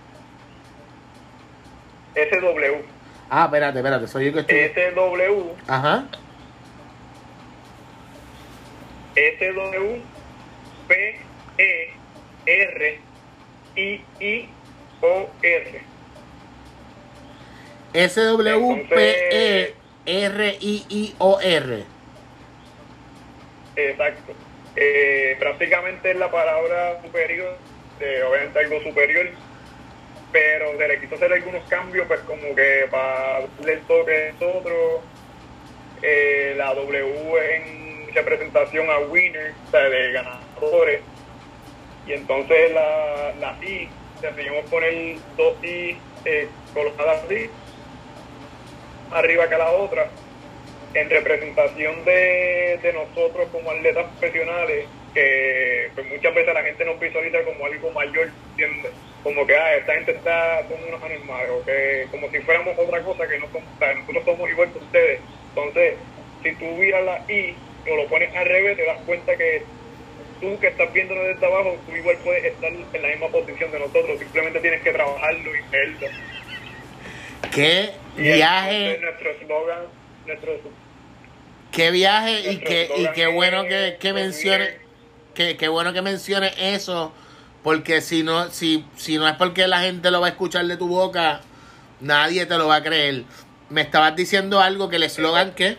SW. Ah, espérate, espérate, soy yo que estoy. SW. Ajá. SW. P. E. R. I. I. O. R. S-W-P-E-R-I-I-O-R. Exacto. Eh, prácticamente es la palabra superior, eh, obviamente algo superior, pero se le quiso hacer algunos cambios, pues como que para el toque es otro. Eh, la W en representación a winner, o sea, de ganadores. Y entonces la, la I, decidimos poner dos I eh, colocadas así, arriba que la otra en representación de, de nosotros como atletas profesionales, que pues muchas veces la gente nos visualiza como algo mayor, ¿entiendes? Como que ah, esta gente está, son unos animales, o que como si fuéramos otra cosa que no somos, o sea, nosotros somos igual que ustedes. Entonces, si tú miras la I o lo pones al revés, te das cuenta que tú que estás viéndonos desde abajo, tú igual puedes estar en la misma posición de nosotros, simplemente tienes que trabajarlo y verlo. ¿Qué Y viaje? entonces nuestro eslogan, nuestro Qué viaje y qué, y qué bueno que, es, que mencione, que, qué bueno que mencione eso, porque si no, si, si no es porque la gente lo va a escuchar de tu boca, nadie te lo va a creer. Me estabas diciendo algo que el eslogan que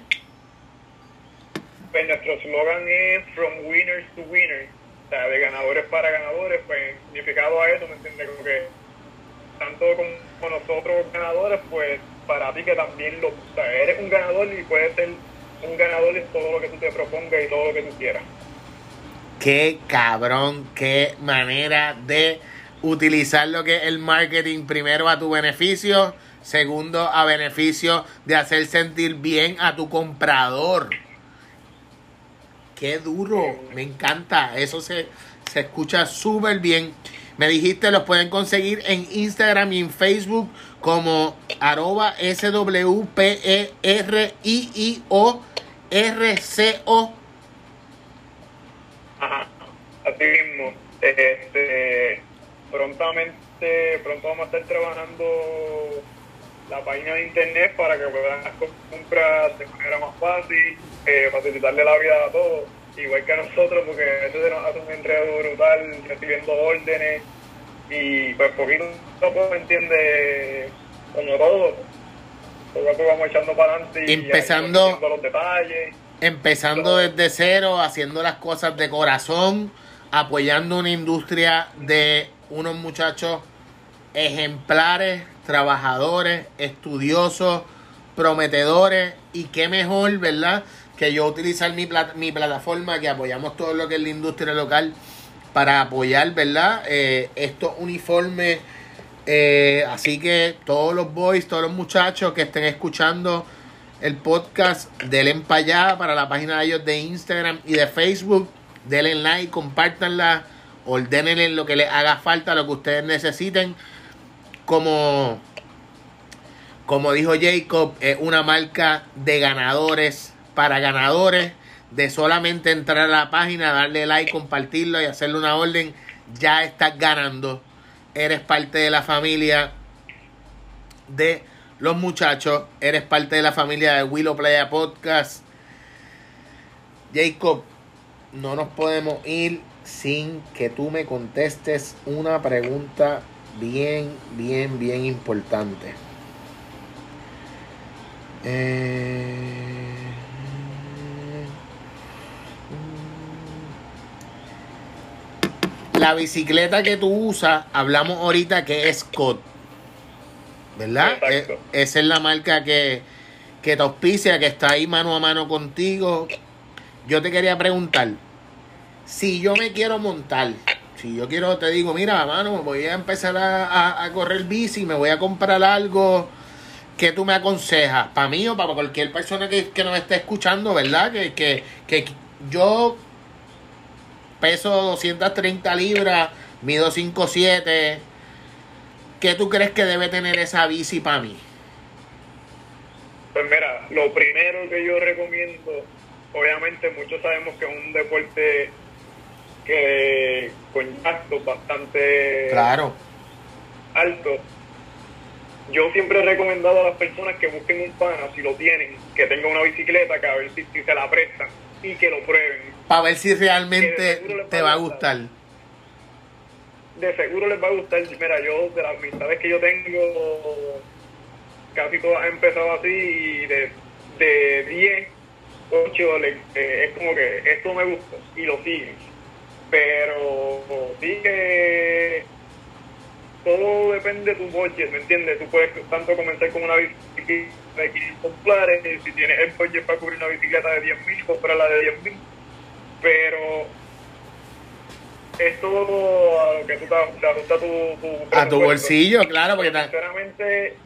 Pues nuestro eslogan es From Winners to Winners, o sea, de ganadores para ganadores, pues significado a eso, ¿me entiendes? Como que tanto como nosotros ganadores, pues para ti que también lo, o eres un ganador y puedes ser un ganador en todo lo que tú te propongas y todo lo que tú quieras. Qué cabrón, qué manera de utilizar lo que es el marketing primero a tu beneficio, segundo a beneficio de hacer sentir bien a tu comprador. Qué duro, me encanta, eso se, se escucha súper bien. Me dijiste, los pueden conseguir en Instagram y en Facebook como arroba S-W-P-E-R-I-I-O-R-C-O. Ajá, así mismo. Este, prontamente, pronto vamos a estar trabajando la página de internet para que puedan comprar de manera más fácil, eh, facilitarle la vida a todos, igual que a nosotros, porque a veces se nos hace un enredo brutal recibiendo órdenes y pues poquito a poco, ¿me entiende? Como todo, poco a poco vamos echando para adelante y Empezando- los detalles. Empezando desde cero, haciendo las cosas de corazón, apoyando una industria de unos muchachos ejemplares, trabajadores, estudiosos, prometedores y qué mejor, ¿verdad? Que yo utilizar mi, mi plataforma que apoyamos todo lo que es la industria local para apoyar, ¿verdad? Eh, estos uniformes. eh, así que todos los boys, todos los muchachos que estén escuchando el podcast, denle para allá para la página de ellos de Instagram y de Facebook. Denle like, compártanla, ordénenle lo que les haga falta, lo que ustedes necesiten. Como, como dijo Jacob, es una marca de ganadores para ganadores. De solamente entrar a la página, darle like, compartirlo y hacerle una orden, ya estás ganando. Eres parte de la familia de los muchachos. Eres parte de la familia de Willow Playa Podcast. Jacob, no nos podemos ir sin que tú me contestes una pregunta bien, bien, bien importante. Eh, La bicicleta que tú usas, hablamos ahorita que es Scott. ¿Verdad? Exacto. Eh, esa es la marca que, que te auspicia, que está ahí mano a mano contigo. Yo te quería preguntar, si yo me quiero montar, si yo quiero, te digo, mira, mano, voy a empezar a, a- a correr bici, me voy a comprar algo, ¿qué tú me aconsejas? ¿Para mí o para cualquier persona que, que nos esté escuchando, verdad? Que, que, que yo peso 230 libras, mido 5'7". ¿Qué tú crees que debe tener esa bici para mí? Pues mira, lo primero que yo recomiendo, obviamente muchos sabemos que es un deporte que con gastos bastante Claro. altos. Yo siempre he recomendado a las personas que busquen un pana, si lo tienen, que tenga una bicicleta, que a ver si, si se la prestan y que lo prueben. Para ver si realmente te va a gustar. De seguro les va a gustar. Mira, yo de las amistades que yo tengo, casi todas han empezado así de, de 10, 8 le- eh, es como que esto me gusta y lo siguen. Pero sí que todo depende de tu budget, ¿me entiendes? Tú puedes tanto comenzar con una bicicleta de 500 dólares, si tienes el budget para cubrir una bicicleta de 10 mil, comprar la de 10 mil. Pero es todo a lo que tú te, te ajusta tu, tu A tu bolsillo, claro, porque Sinceramente,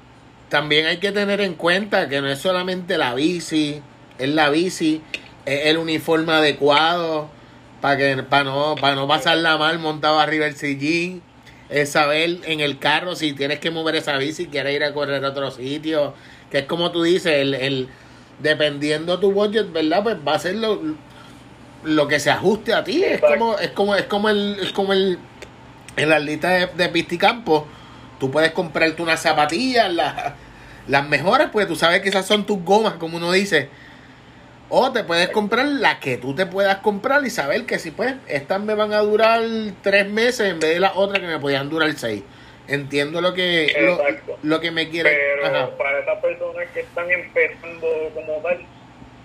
también hay que tener en cuenta que no es solamente la bici, es la bici, es el uniforme adecuado para que para no para no pasarla mal montado arriba del sillín, es saber en el carro si tienes que mover esa bici, quieres ir a correr a otro sitio, que es como tú dices, el, el dependiendo tu budget, ¿verdad? Pues va a ser lo, lo que se ajuste a ti, es como es como es como el es como el en la lista de, de Pisticampo, tú puedes comprarte unas zapatillas, las, las mejores, pues tú sabes que esas son tus gomas, como uno dice. O te puedes comprar las que tú te puedas comprar y saber que si pues estas me van a durar tres meses en vez de las otras que me podían durar seis. Entiendo lo que lo, lo que me quiere. Pero Ajá. para esas personas que están empezando como tal,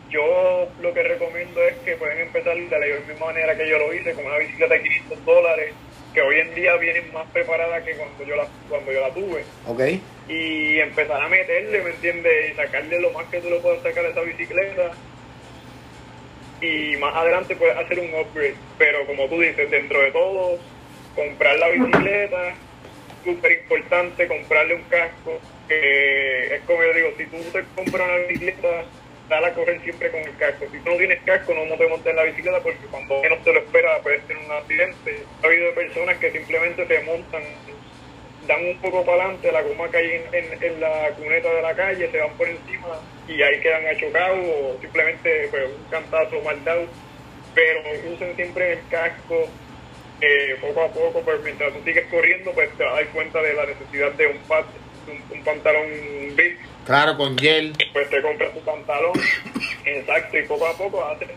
yo lo que recomiendo es que pueden empezar de la misma manera que yo lo hice, con una bicicleta de 500 dólares, que hoy en día vienen más preparada que cuando yo la, cuando yo la tuve. Ok. Y empezar a meterle, ¿me entiendes? Y sacarle lo más que tú le puedas sacar a esa bicicleta. Y más adelante puedes hacer un upgrade. Pero como tú dices, dentro de todo, comprar la bicicleta, súper importante, comprarle un casco. Que es como yo digo, si tú te compras una bicicleta, dale a correr siempre con el casco. Si tú no tienes casco, no te montes en la bicicleta porque cuando menos te lo esperas puedes tener un accidente. Ha habido personas que simplemente se montan, dan un poco para adelante, la goma cae en, en, en la cuneta de la calle, se van por encima y ahí quedan achocados o simplemente pues, un cantazo mal dado. Pero usen siempre el casco, eh, poco a poco, pues mientras tú sigues corriendo, pues te vas cuenta de la necesidad de un, un pantalón big Claro, con gel. pues te compras tu pantalón, exacto, y poco a poco haces,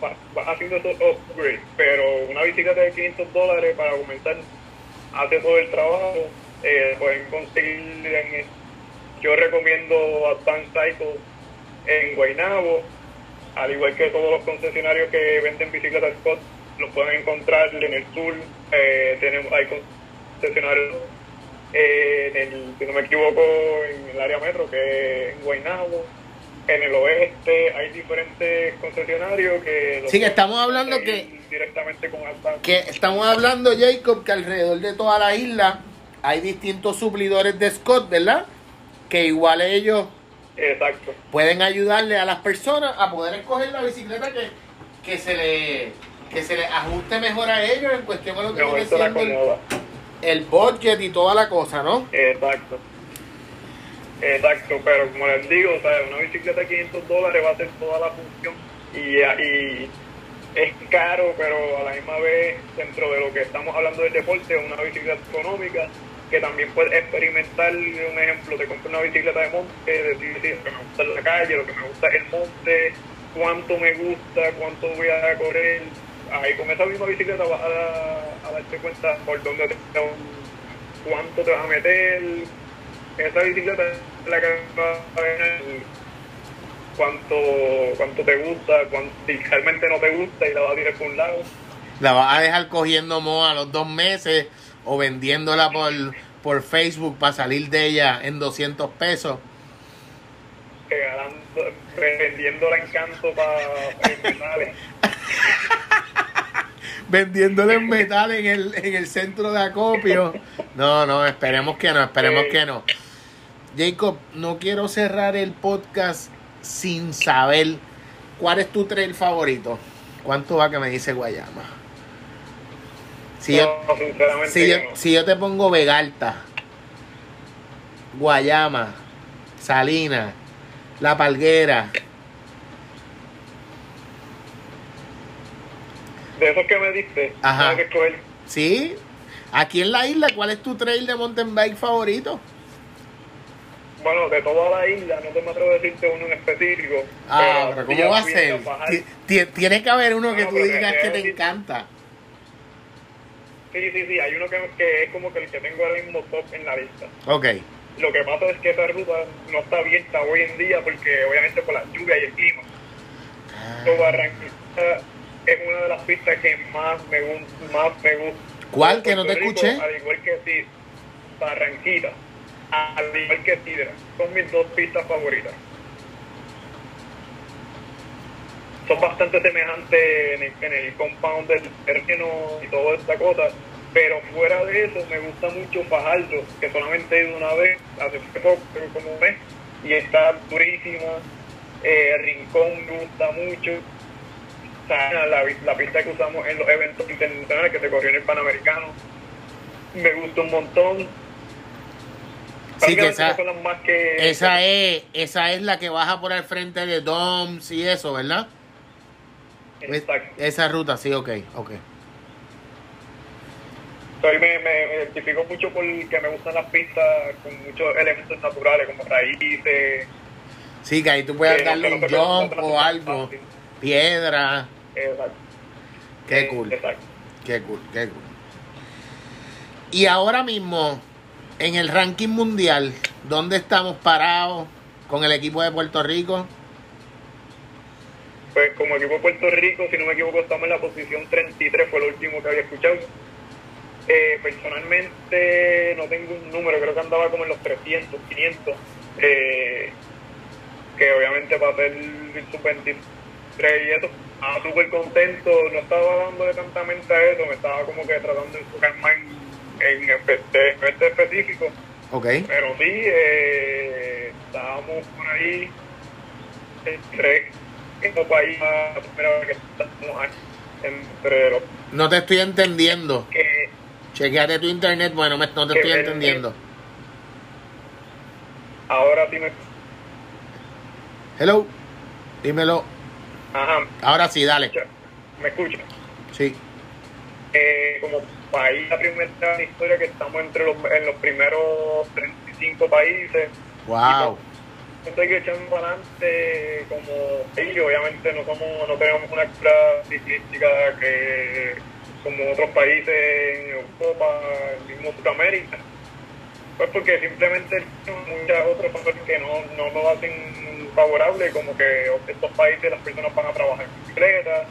vas, haciendo esos upgrades, pero una bicicleta de 500 dólares para comenzar hace todo el trabajo, eh, pueden conseguir, en, yo recomiendo Advanced Cycle en Guaynabo, al igual que todos los concesionarios que venden bicicletas Scott, los pueden encontrar en el sur, eh, tenemos, hay concesionarios eh, en el, si no me equivoco, en el área metro, que es en Guaynabo. En el oeste hay diferentes concesionarios que... Sí, que estamos hablando conseguir Directamente con Alta. Que estamos hablando, Jacob, que alrededor de toda la isla hay distintos suplidores de Scott, ¿verdad? Que igual ellos Exacto. pueden ayudarle a las personas a poder escoger la bicicleta que, que se le que se le ajuste mejor a ellos en cuestión a lo que viene siendo el. El budget y toda la cosa, ¿no? Exacto. Exacto, pero como les digo, o sea, una bicicleta de 500 dólares va a hacer toda la función y, y es caro, pero a la misma vez, dentro de lo que estamos hablando del deporte, es una bicicleta económica que también puedes experimentar. Un ejemplo, te compras una bicicleta de monte, decir, lo que me gusta la calle, lo que me gusta es el monte, cuánto me gusta, cuánto voy a correr. Ahí con esa misma bicicleta vas a, a darte cuenta por dónde te cuánto te vas a meter. Esa bicicleta es la que va a ver cuánto, cuánto te gusta, cuánto, si realmente no te gusta y la vas a tirar por un lado. La vas a dejar cogiendo moho a los dos meses o vendiéndola por, por Facebook para salir de ella en 200 pesos. Regalando, vendiéndola en canto para finales. vendiéndole en metal en el, en el centro de acopio. No, no, esperemos que no, esperemos Sí. que no. Jacob, no quiero cerrar el podcast sin saber cuál es tu trail favorito. ¿Cuánto va que me dice Guayama? Si, yo, no, si, yo, no. si yo te pongo Vegalta, Guayama, Salina, La Palguera, De esos que me diste, Ajá. que ¿sí? Aquí en la isla, ¿cuál es tu trail de mountain bike favorito? Bueno, de toda la isla, no te me atrevo a decirte uno en específico. Ah, pero ¿cómo va a ser? Tiene que haber uno que tú digas que- que te encanta. Sí, sí, sí, hay uno que, que es como que el que tengo ahora mismo top en la lista. Ok. Lo que pasa es que esa ruta no está abierta hoy en día porque obviamente por la lluvia y el clima. So, Barranquita es una de las pistas que más me, más me gusta. ¿Cuál? Que no te Rico, escuché. Al igual que sí, Barranquita, al igual que Sidra, son mis dos pistas favoritas. Son bastante semejantes en el, en el compound del terreno y toda esta cosa, pero fuera de eso me gusta mucho Fajardo, que solamente he ido una vez, hace poco, pero como un mes, y está durísima. Eh, Rincón me gusta mucho. La, la pista que usamos en los eventos internacionales que se corrió en el Panamericano. me gusta un montón. Sí, que esa, son más que... esa es, esa es la que baja por el frente de Doms y eso, ¿verdad? Exacto. Esa ruta, sí, ok, ok. Soy, me, me, identifico mucho porque me gustan las pistas con muchos elementos naturales, como raíces. Sí, que ahí tú puedes darle un jump o algo, piedra. Exacto. Qué cool, Exacto. qué cool, qué cool. Y ahora mismo, en el ranking mundial, ¿dónde estamos parados con el equipo de Puerto Rico? Pues como equipo de Puerto Rico, si no me equivoco, estamos en la posición 33, fue lo último que había escuchado. Eh, personalmente no tengo un número, creo que andaba como en los 300, 500. eh, que obviamente para el sub-23 y eso, estaba súper contento, no estaba dándole tanta mente a eso, me estaba como que tratando de enfocar más en, en este este específico. Ok. Pero sí, eh, estábamos por ahí entre como país la primera vez que estamos entre los No te estoy entendiendo. que Chequeate tu internet, bueno, me- no te estoy entendiendo. ahora sí me Hello, dímelo. ajá, Ahora sí, dale. me escucha. Sí. Eh, como país la primera vez en la historia que estamos entre los en los primeros 35 países. Wow. Estoy que echando para adelante como y obviamente no somos no tenemos una cultura ciclística que como otros países en Europa, mismo Sudamérica. Pues porque simplemente muchos otros factores que no, no nos hacen favorable, como que estos países las personas van a trabajar en bicicleta.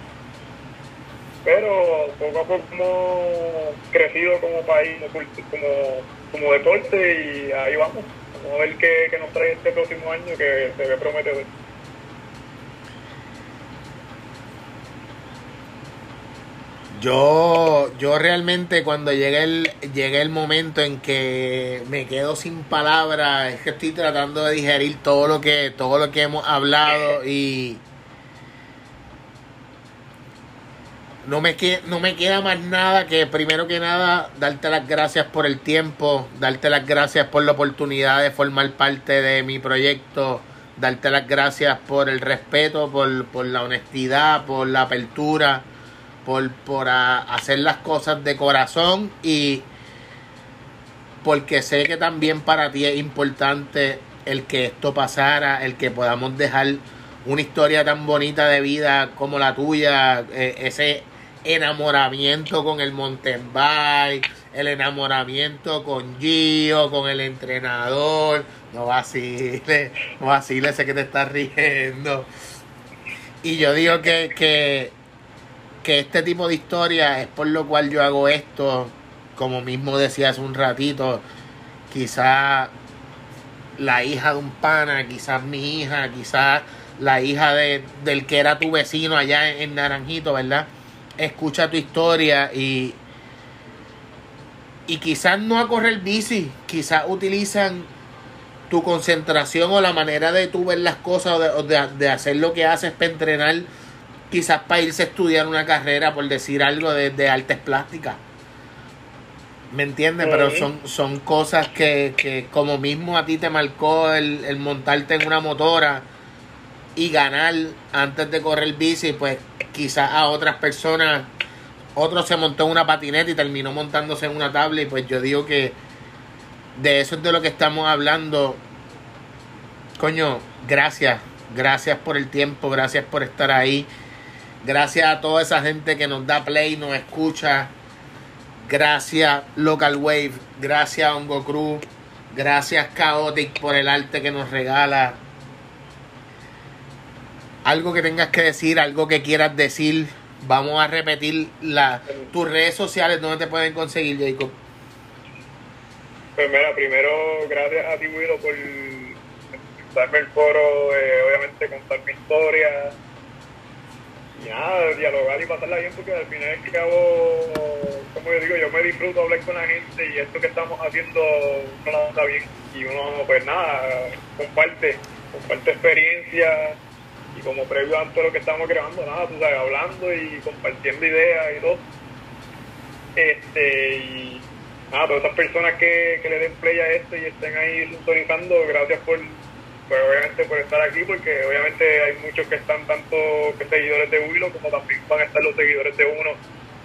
Pero poco a poco hemos crecido como país, como, como deporte y ahí vamos. Vamos a ver qué, qué nos trae este próximo año que se ve prometedor. Yo, yo realmente cuando llegue el, llegue el momento en que me quedo sin palabras, es que estoy tratando de digerir todo lo que, todo lo que hemos hablado y no me, que, no me queda más nada que primero que nada darte las gracias por el tiempo, darte las gracias por la oportunidad de formar parte de mi proyecto, darte las gracias por el respeto, por, por la honestidad, por la apertura por, por a- hacer las cosas de corazón y porque sé que también para ti es importante el que esto pasara, el que podamos dejar una historia tan bonita de vida como la tuya, eh, ese enamoramiento con el mountain bike, el enamoramiento con Gio, con el entrenador, no vaciles, no vaciles, sé que te estás riendo. Y yo digo que, que, que este tipo de historia es por lo cual yo hago esto, como mismo decía hace un ratito, quizá la hija de un pana, quizás mi hija, quizás la hija de, del que era tu vecino allá en, Naranjito, ¿verdad? Escucha tu historia y, y quizás no a correr bici, quizás utilizan tu concentración o la manera de tú ver las cosas o de, de- de hacer lo que haces para entrenar, quizás para irse a estudiar una carrera, por decir algo, de, de artes plásticas. ¿Me entiendes? Pero son, son cosas que, que como mismo a ti te marcó el, el montarte en una motora y ganar antes de correr bici, pues quizás a otras personas, otro se montó en una patineta y terminó montándose en una tabla y pues yo digo que de eso es de lo que estamos hablando. Coño, gracias, gracias por el tiempo, gracias por estar ahí. Gracias a toda esa gente que nos da play, nos escucha. Gracias Local Wave, gracias Hongo Cruz, gracias Chaotic por el arte que nos regala. Algo que tengas que decir, algo que quieras decir. Vamos a repetir la, tus redes sociales donde te pueden conseguir, Jacob. Pues mira, primero gracias a ti, Willow, por darme el foro, obviamente contar mi historia. Nada, dialogar y pasarla bien, porque al final y al cabo, como yo digo, yo me disfruto hablar con la gente y esto que estamos haciendo uno la pasa bien. Y uno, pues nada, comparte, comparte experiencia y como previo a todo lo que estamos grabando, nada, tú sabes, hablando y compartiendo ideas y todo. Este, y a todas esas personas que, que le den play a esto y estén ahí sintonizando, gracias por, pues obviamente por estar aquí, porque obviamente hay muchos que están tanto que seguidores de Willow como también van a estar los seguidores de uno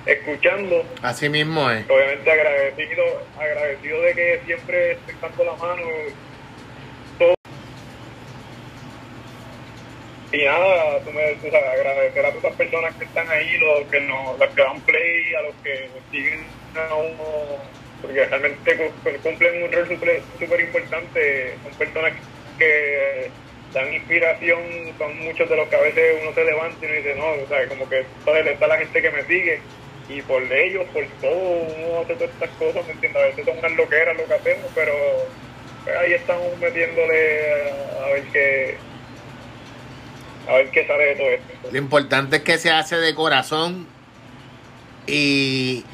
escuchando. Así mismo es. Obviamente agradecido, agradecido de que siempre estén dando la mano. Y nada, tú me, agradecer a todas las personas que están ahí, los que nos los que dan play, a los que siguen a uno, porque realmente cumplen un rol súper importante. Son personas que dan inspiración, son muchos de los que a veces uno se levanta y uno dice, no, o sea, como que está la gente que me sigue y por ellos, por todo, uno hace todas estas cosas, ¿me entiendes? A veces son unas loqueras lo que hacemos, pero pues, ahí estamos metiéndole a, ver qué a ver qué sale de todo esto. Lo importante es que se hace de corazón y,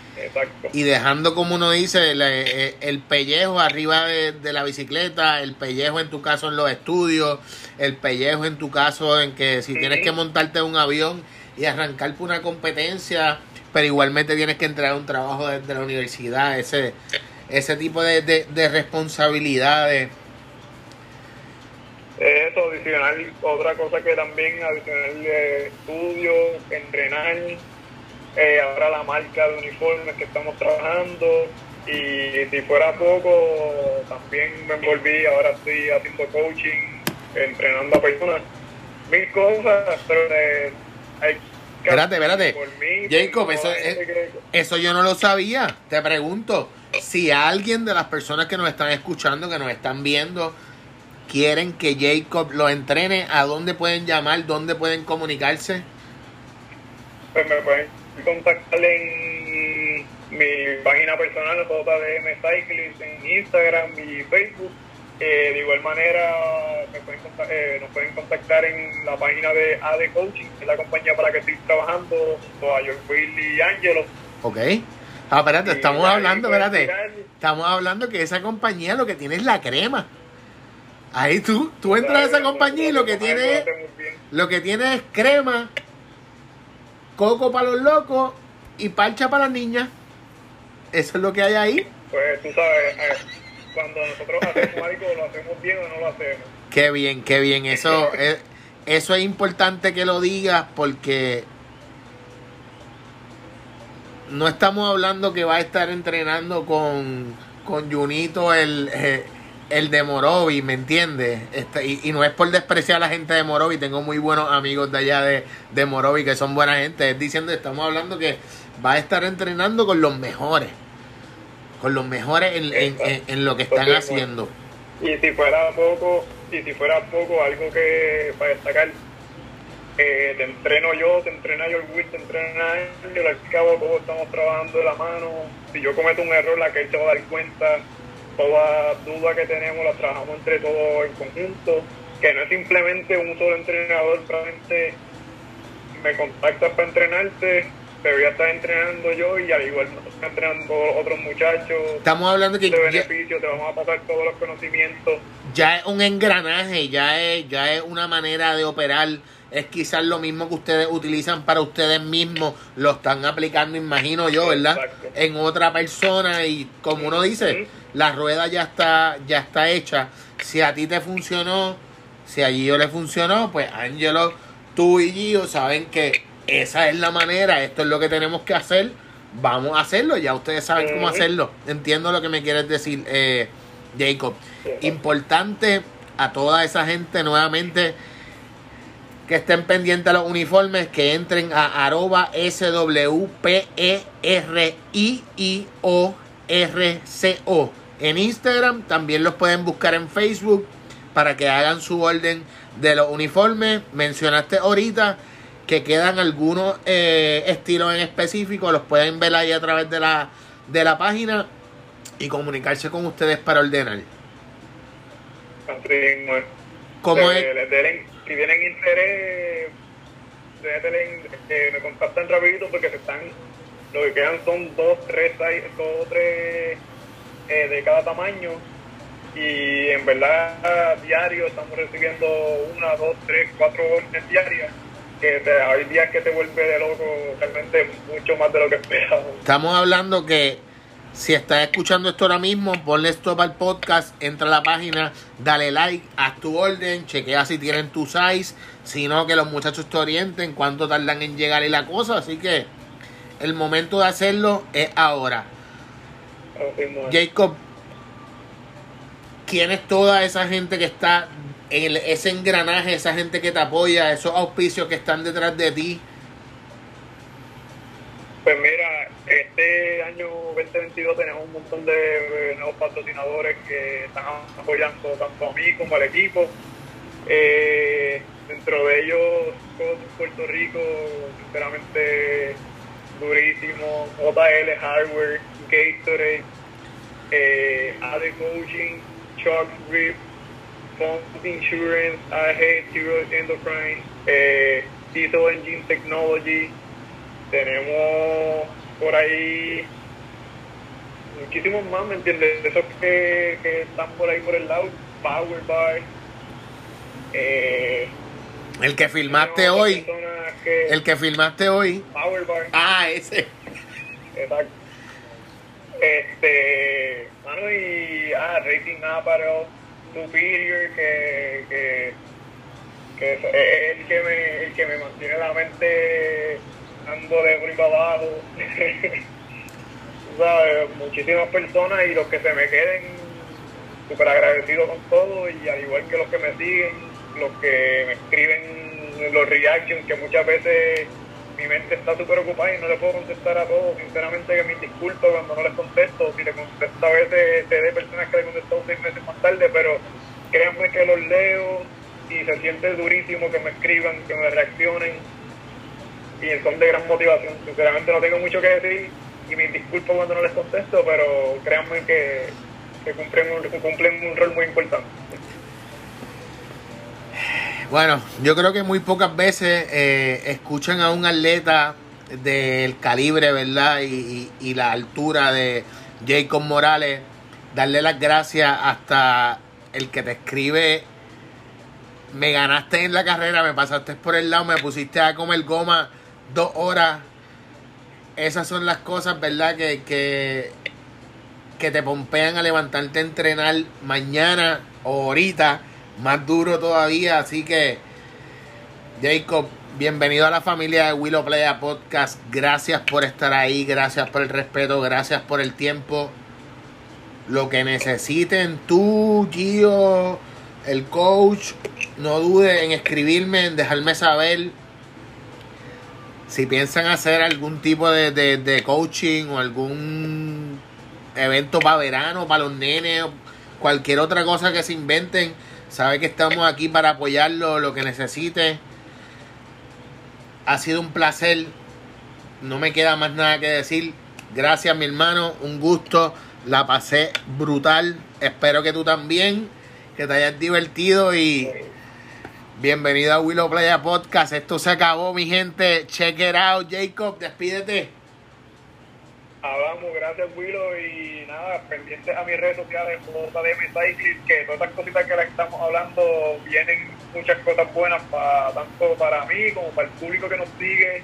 y dejando, como uno dice, el, eh, pellejo arriba de, la bicicleta, el pellejo en tu caso en los estudios, el pellejo en tu caso en que si tienes que montarte un avión y arrancar por una competencia, pero igualmente tienes que entrar a un trabajo desde la universidad, ese, ese tipo de, de, responsabilidades. Eso, adicional, otra cosa que también, adicional de estudio, entrenar, eh, ahora la marca de uniformes que estamos trabajando, y si fuera poco, también me envolví, ahora estoy haciendo coaching, entrenando a personas, mil cosas, pero eh, hay Espérate, espérate. Jacob, eso, eso yo no lo sabía. Te pregunto, si alguien de las personas que nos están escuchando, que nos están viendo, quieren que Jacob lo entrene, ¿a dónde pueden llamar? ¿Dónde pueden comunicarse? Pues me pueden contactar en mi página personal, JDM Cyclist, en Instagram y Facebook eh, de igual manera, eh, nos pueden contactar en la página de AD Coaching, que es la compañía para la que estoy trabajando, junto a Will y Angelo. Ok. Ah, espérate, estamos hablando, espérate. Estamos hablando que esa compañía lo que tiene es la crema. Ahí tú, tú entras a esa compañía y lo que tiene, lo que tiene es crema, coco para los locos y parcha para las niñas. Eso es lo que hay ahí. Pues tú sabes, eh, cuando nosotros hacemos algo, lo hacemos bien o no lo hacemos. Qué bien, qué bien. Eso es, eso es importante que lo digas porque no estamos hablando que va a estar entrenando con, con Junito el, eh, el de Morovi, ¿me entiendes? Este, y, no es por despreciar a la gente de Morovi, tengo muy buenos amigos de allá de, de Morovi que son buena gente. Es diciendo, estamos hablando que va a estar entrenando con los mejores con los mejores en, en, lo que están haciendo. Y si fuera poco, y si fuera poco, algo que para destacar, eh, te entreno yo, te entrena yo el te entrena él, al cabo todos estamos trabajando de la mano, si yo cometo un error, la que él se va a dar cuenta, toda duda que tenemos la trabajamos entre todos en conjunto, que no es simplemente un solo entrenador, realmente me contactas para entrenarte, te voy a estar entrenando yo y al igual me entrenando otros muchachos. Estamos hablando que de beneficio, te vamos a pasar todos los conocimientos. Ya es un engranaje, ya es, ya es una manera de operar. Es quizás lo mismo que ustedes utilizan para ustedes mismos, lo están aplicando, imagino yo, ¿verdad? En otra persona y como uno dice, la rueda ya está, ya está hecha. Si a ti te funcionó, si a Gio le funcionó, pues Angelo, tú y Gio saben que esa es la manera, esto es lo que tenemos que hacer, vamos a hacerlo, ya ustedes saben cómo hacerlo. Entiendo lo que me quieres decir, eh, Jacob. Importante a toda esa gente nuevamente que estén pendientes de los uniformes, que entren a arroba S-W-P-E-R-I-I-O-R-C-O. En Instagram también los pueden buscar en Facebook para que hagan su orden de los uniformes. Mencionaste ahorita que quedan algunos eh, estilos en específico, los pueden ver ahí a través de la, de la página y comunicarse con ustedes para ordenar. ¿Cómo es? si tienen interés, eh, me contactan rapidito porque se están, lo que quedan son dos, tres, dos, tres eh, de cada tamaño y en verdad diario estamos recibiendo una, dos, tres, cuatro órdenes diarias que hay días que te vuelve de loco realmente mucho más de lo que esperamos. Estamos hablando que Si estás escuchando esto ahora mismo, ponle stop al podcast, entra a la página, dale like, haz tu orden, chequea si tienen tu size, si no, que los muchachos te orienten cuánto tardan en llegar y la cosa. Así que el momento de hacerlo es ahora. Jacob, ¿quién es toda esa gente que está en ese engranaje, esa gente que te apoya, esos auspicios que están detrás de ti? Pues mira, este año 2022 tenemos un montón de nuevos patrocinadores que están apoyando tanto a mí como al equipo. Eh, dentro de ellos, Puerto Rico, sinceramente durísimo, JL Hardware, Gatorade, eh, Coaching, Chuck Grip, Font Insurance, AG, Zero Endocrine, eh, Diesel Engine Technology, tenemos por ahí muchísimos más, ¿me entiendes? Esos que, que están por ahí por el lado, Power Bar. Eh, el que filmaste hoy. el que filmaste hoy. Power Bar. Ah, ese. Exacto. Este, mano, y ah, Racing Apparel, Superior, que, que, que es el que me, el que me mantiene la mente ando de arriba abajo. ¿Sabes? Muchísimas personas y los que se me queden súper agradecidos con todo y al igual que los que me siguen, los que me escriben los reactions que muchas veces mi mente está súper ocupada y no le puedo contestar a todos. Sinceramente que me disculpo cuando no les contesto. Si le contesto a veces, te de personas que le contesto seis meses más tarde, pero créanme que los leo y se siente durísimo que me escriban, que me reaccionen y son de gran motivación. Sinceramente no tengo mucho que decir y me disculpo cuando no les contesto, pero créanme que, cumplen un rol muy importante. Bueno, yo creo que muy pocas veces eh, escuchan a un atleta del calibre, ¿verdad? Y, y, la altura de Jacob Morales, darle las gracias hasta el que te escribe, me ganaste en la carrera, me pasaste por el lado, me pusiste a comer goma dos horas. Esas son las cosas, ¿verdad? Que, que, que te pompean a levantarte a entrenar mañana o ahorita, más duro todavía. Así que, Jacob, bienvenido a la familia de Willow Playa Podcast. Gracias por estar ahí, gracias por el respeto, gracias por el tiempo. Lo que necesiten tú, Gio, el coach, no dude en escribirme, en dejarme saber si piensan hacer algún tipo de, de, coaching o algún evento para verano, para los nenes, cualquier otra cosa que se inventen, sabe que estamos aquí para apoyarlo, lo que necesite. Ha sido un placer, no me queda más nada que decir. Gracias mi hermano, un gusto, la pasé brutal, espero que tú también, que te hayas divertido y Bienvenido a Willow Playa Podcast. Esto se acabó, mi gente. Check it out, Jacob. Despídete. Hablamos, gracias Willow. Y nada, pendientes a mis redes sociales, JDM Cycling, que todas estas cositas que les estamos hablando vienen muchas cosas buenas para tanto para mí como para el público que nos sigue.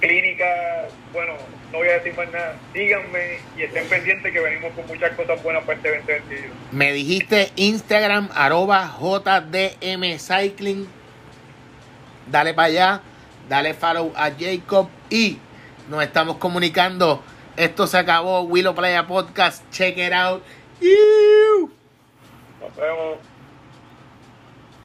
Clínica, bueno, no voy a decir más nada. Síganme y estén pendientes que venimos con muchas cosas buenas para este 2022. Me dijiste Instagram, arroba JDM Cycling. Dale para allá, dale follow a Jacob y nos estamos comunicando. Esto se acabó. Willow Playa Podcast. Check it out. Nos vemos.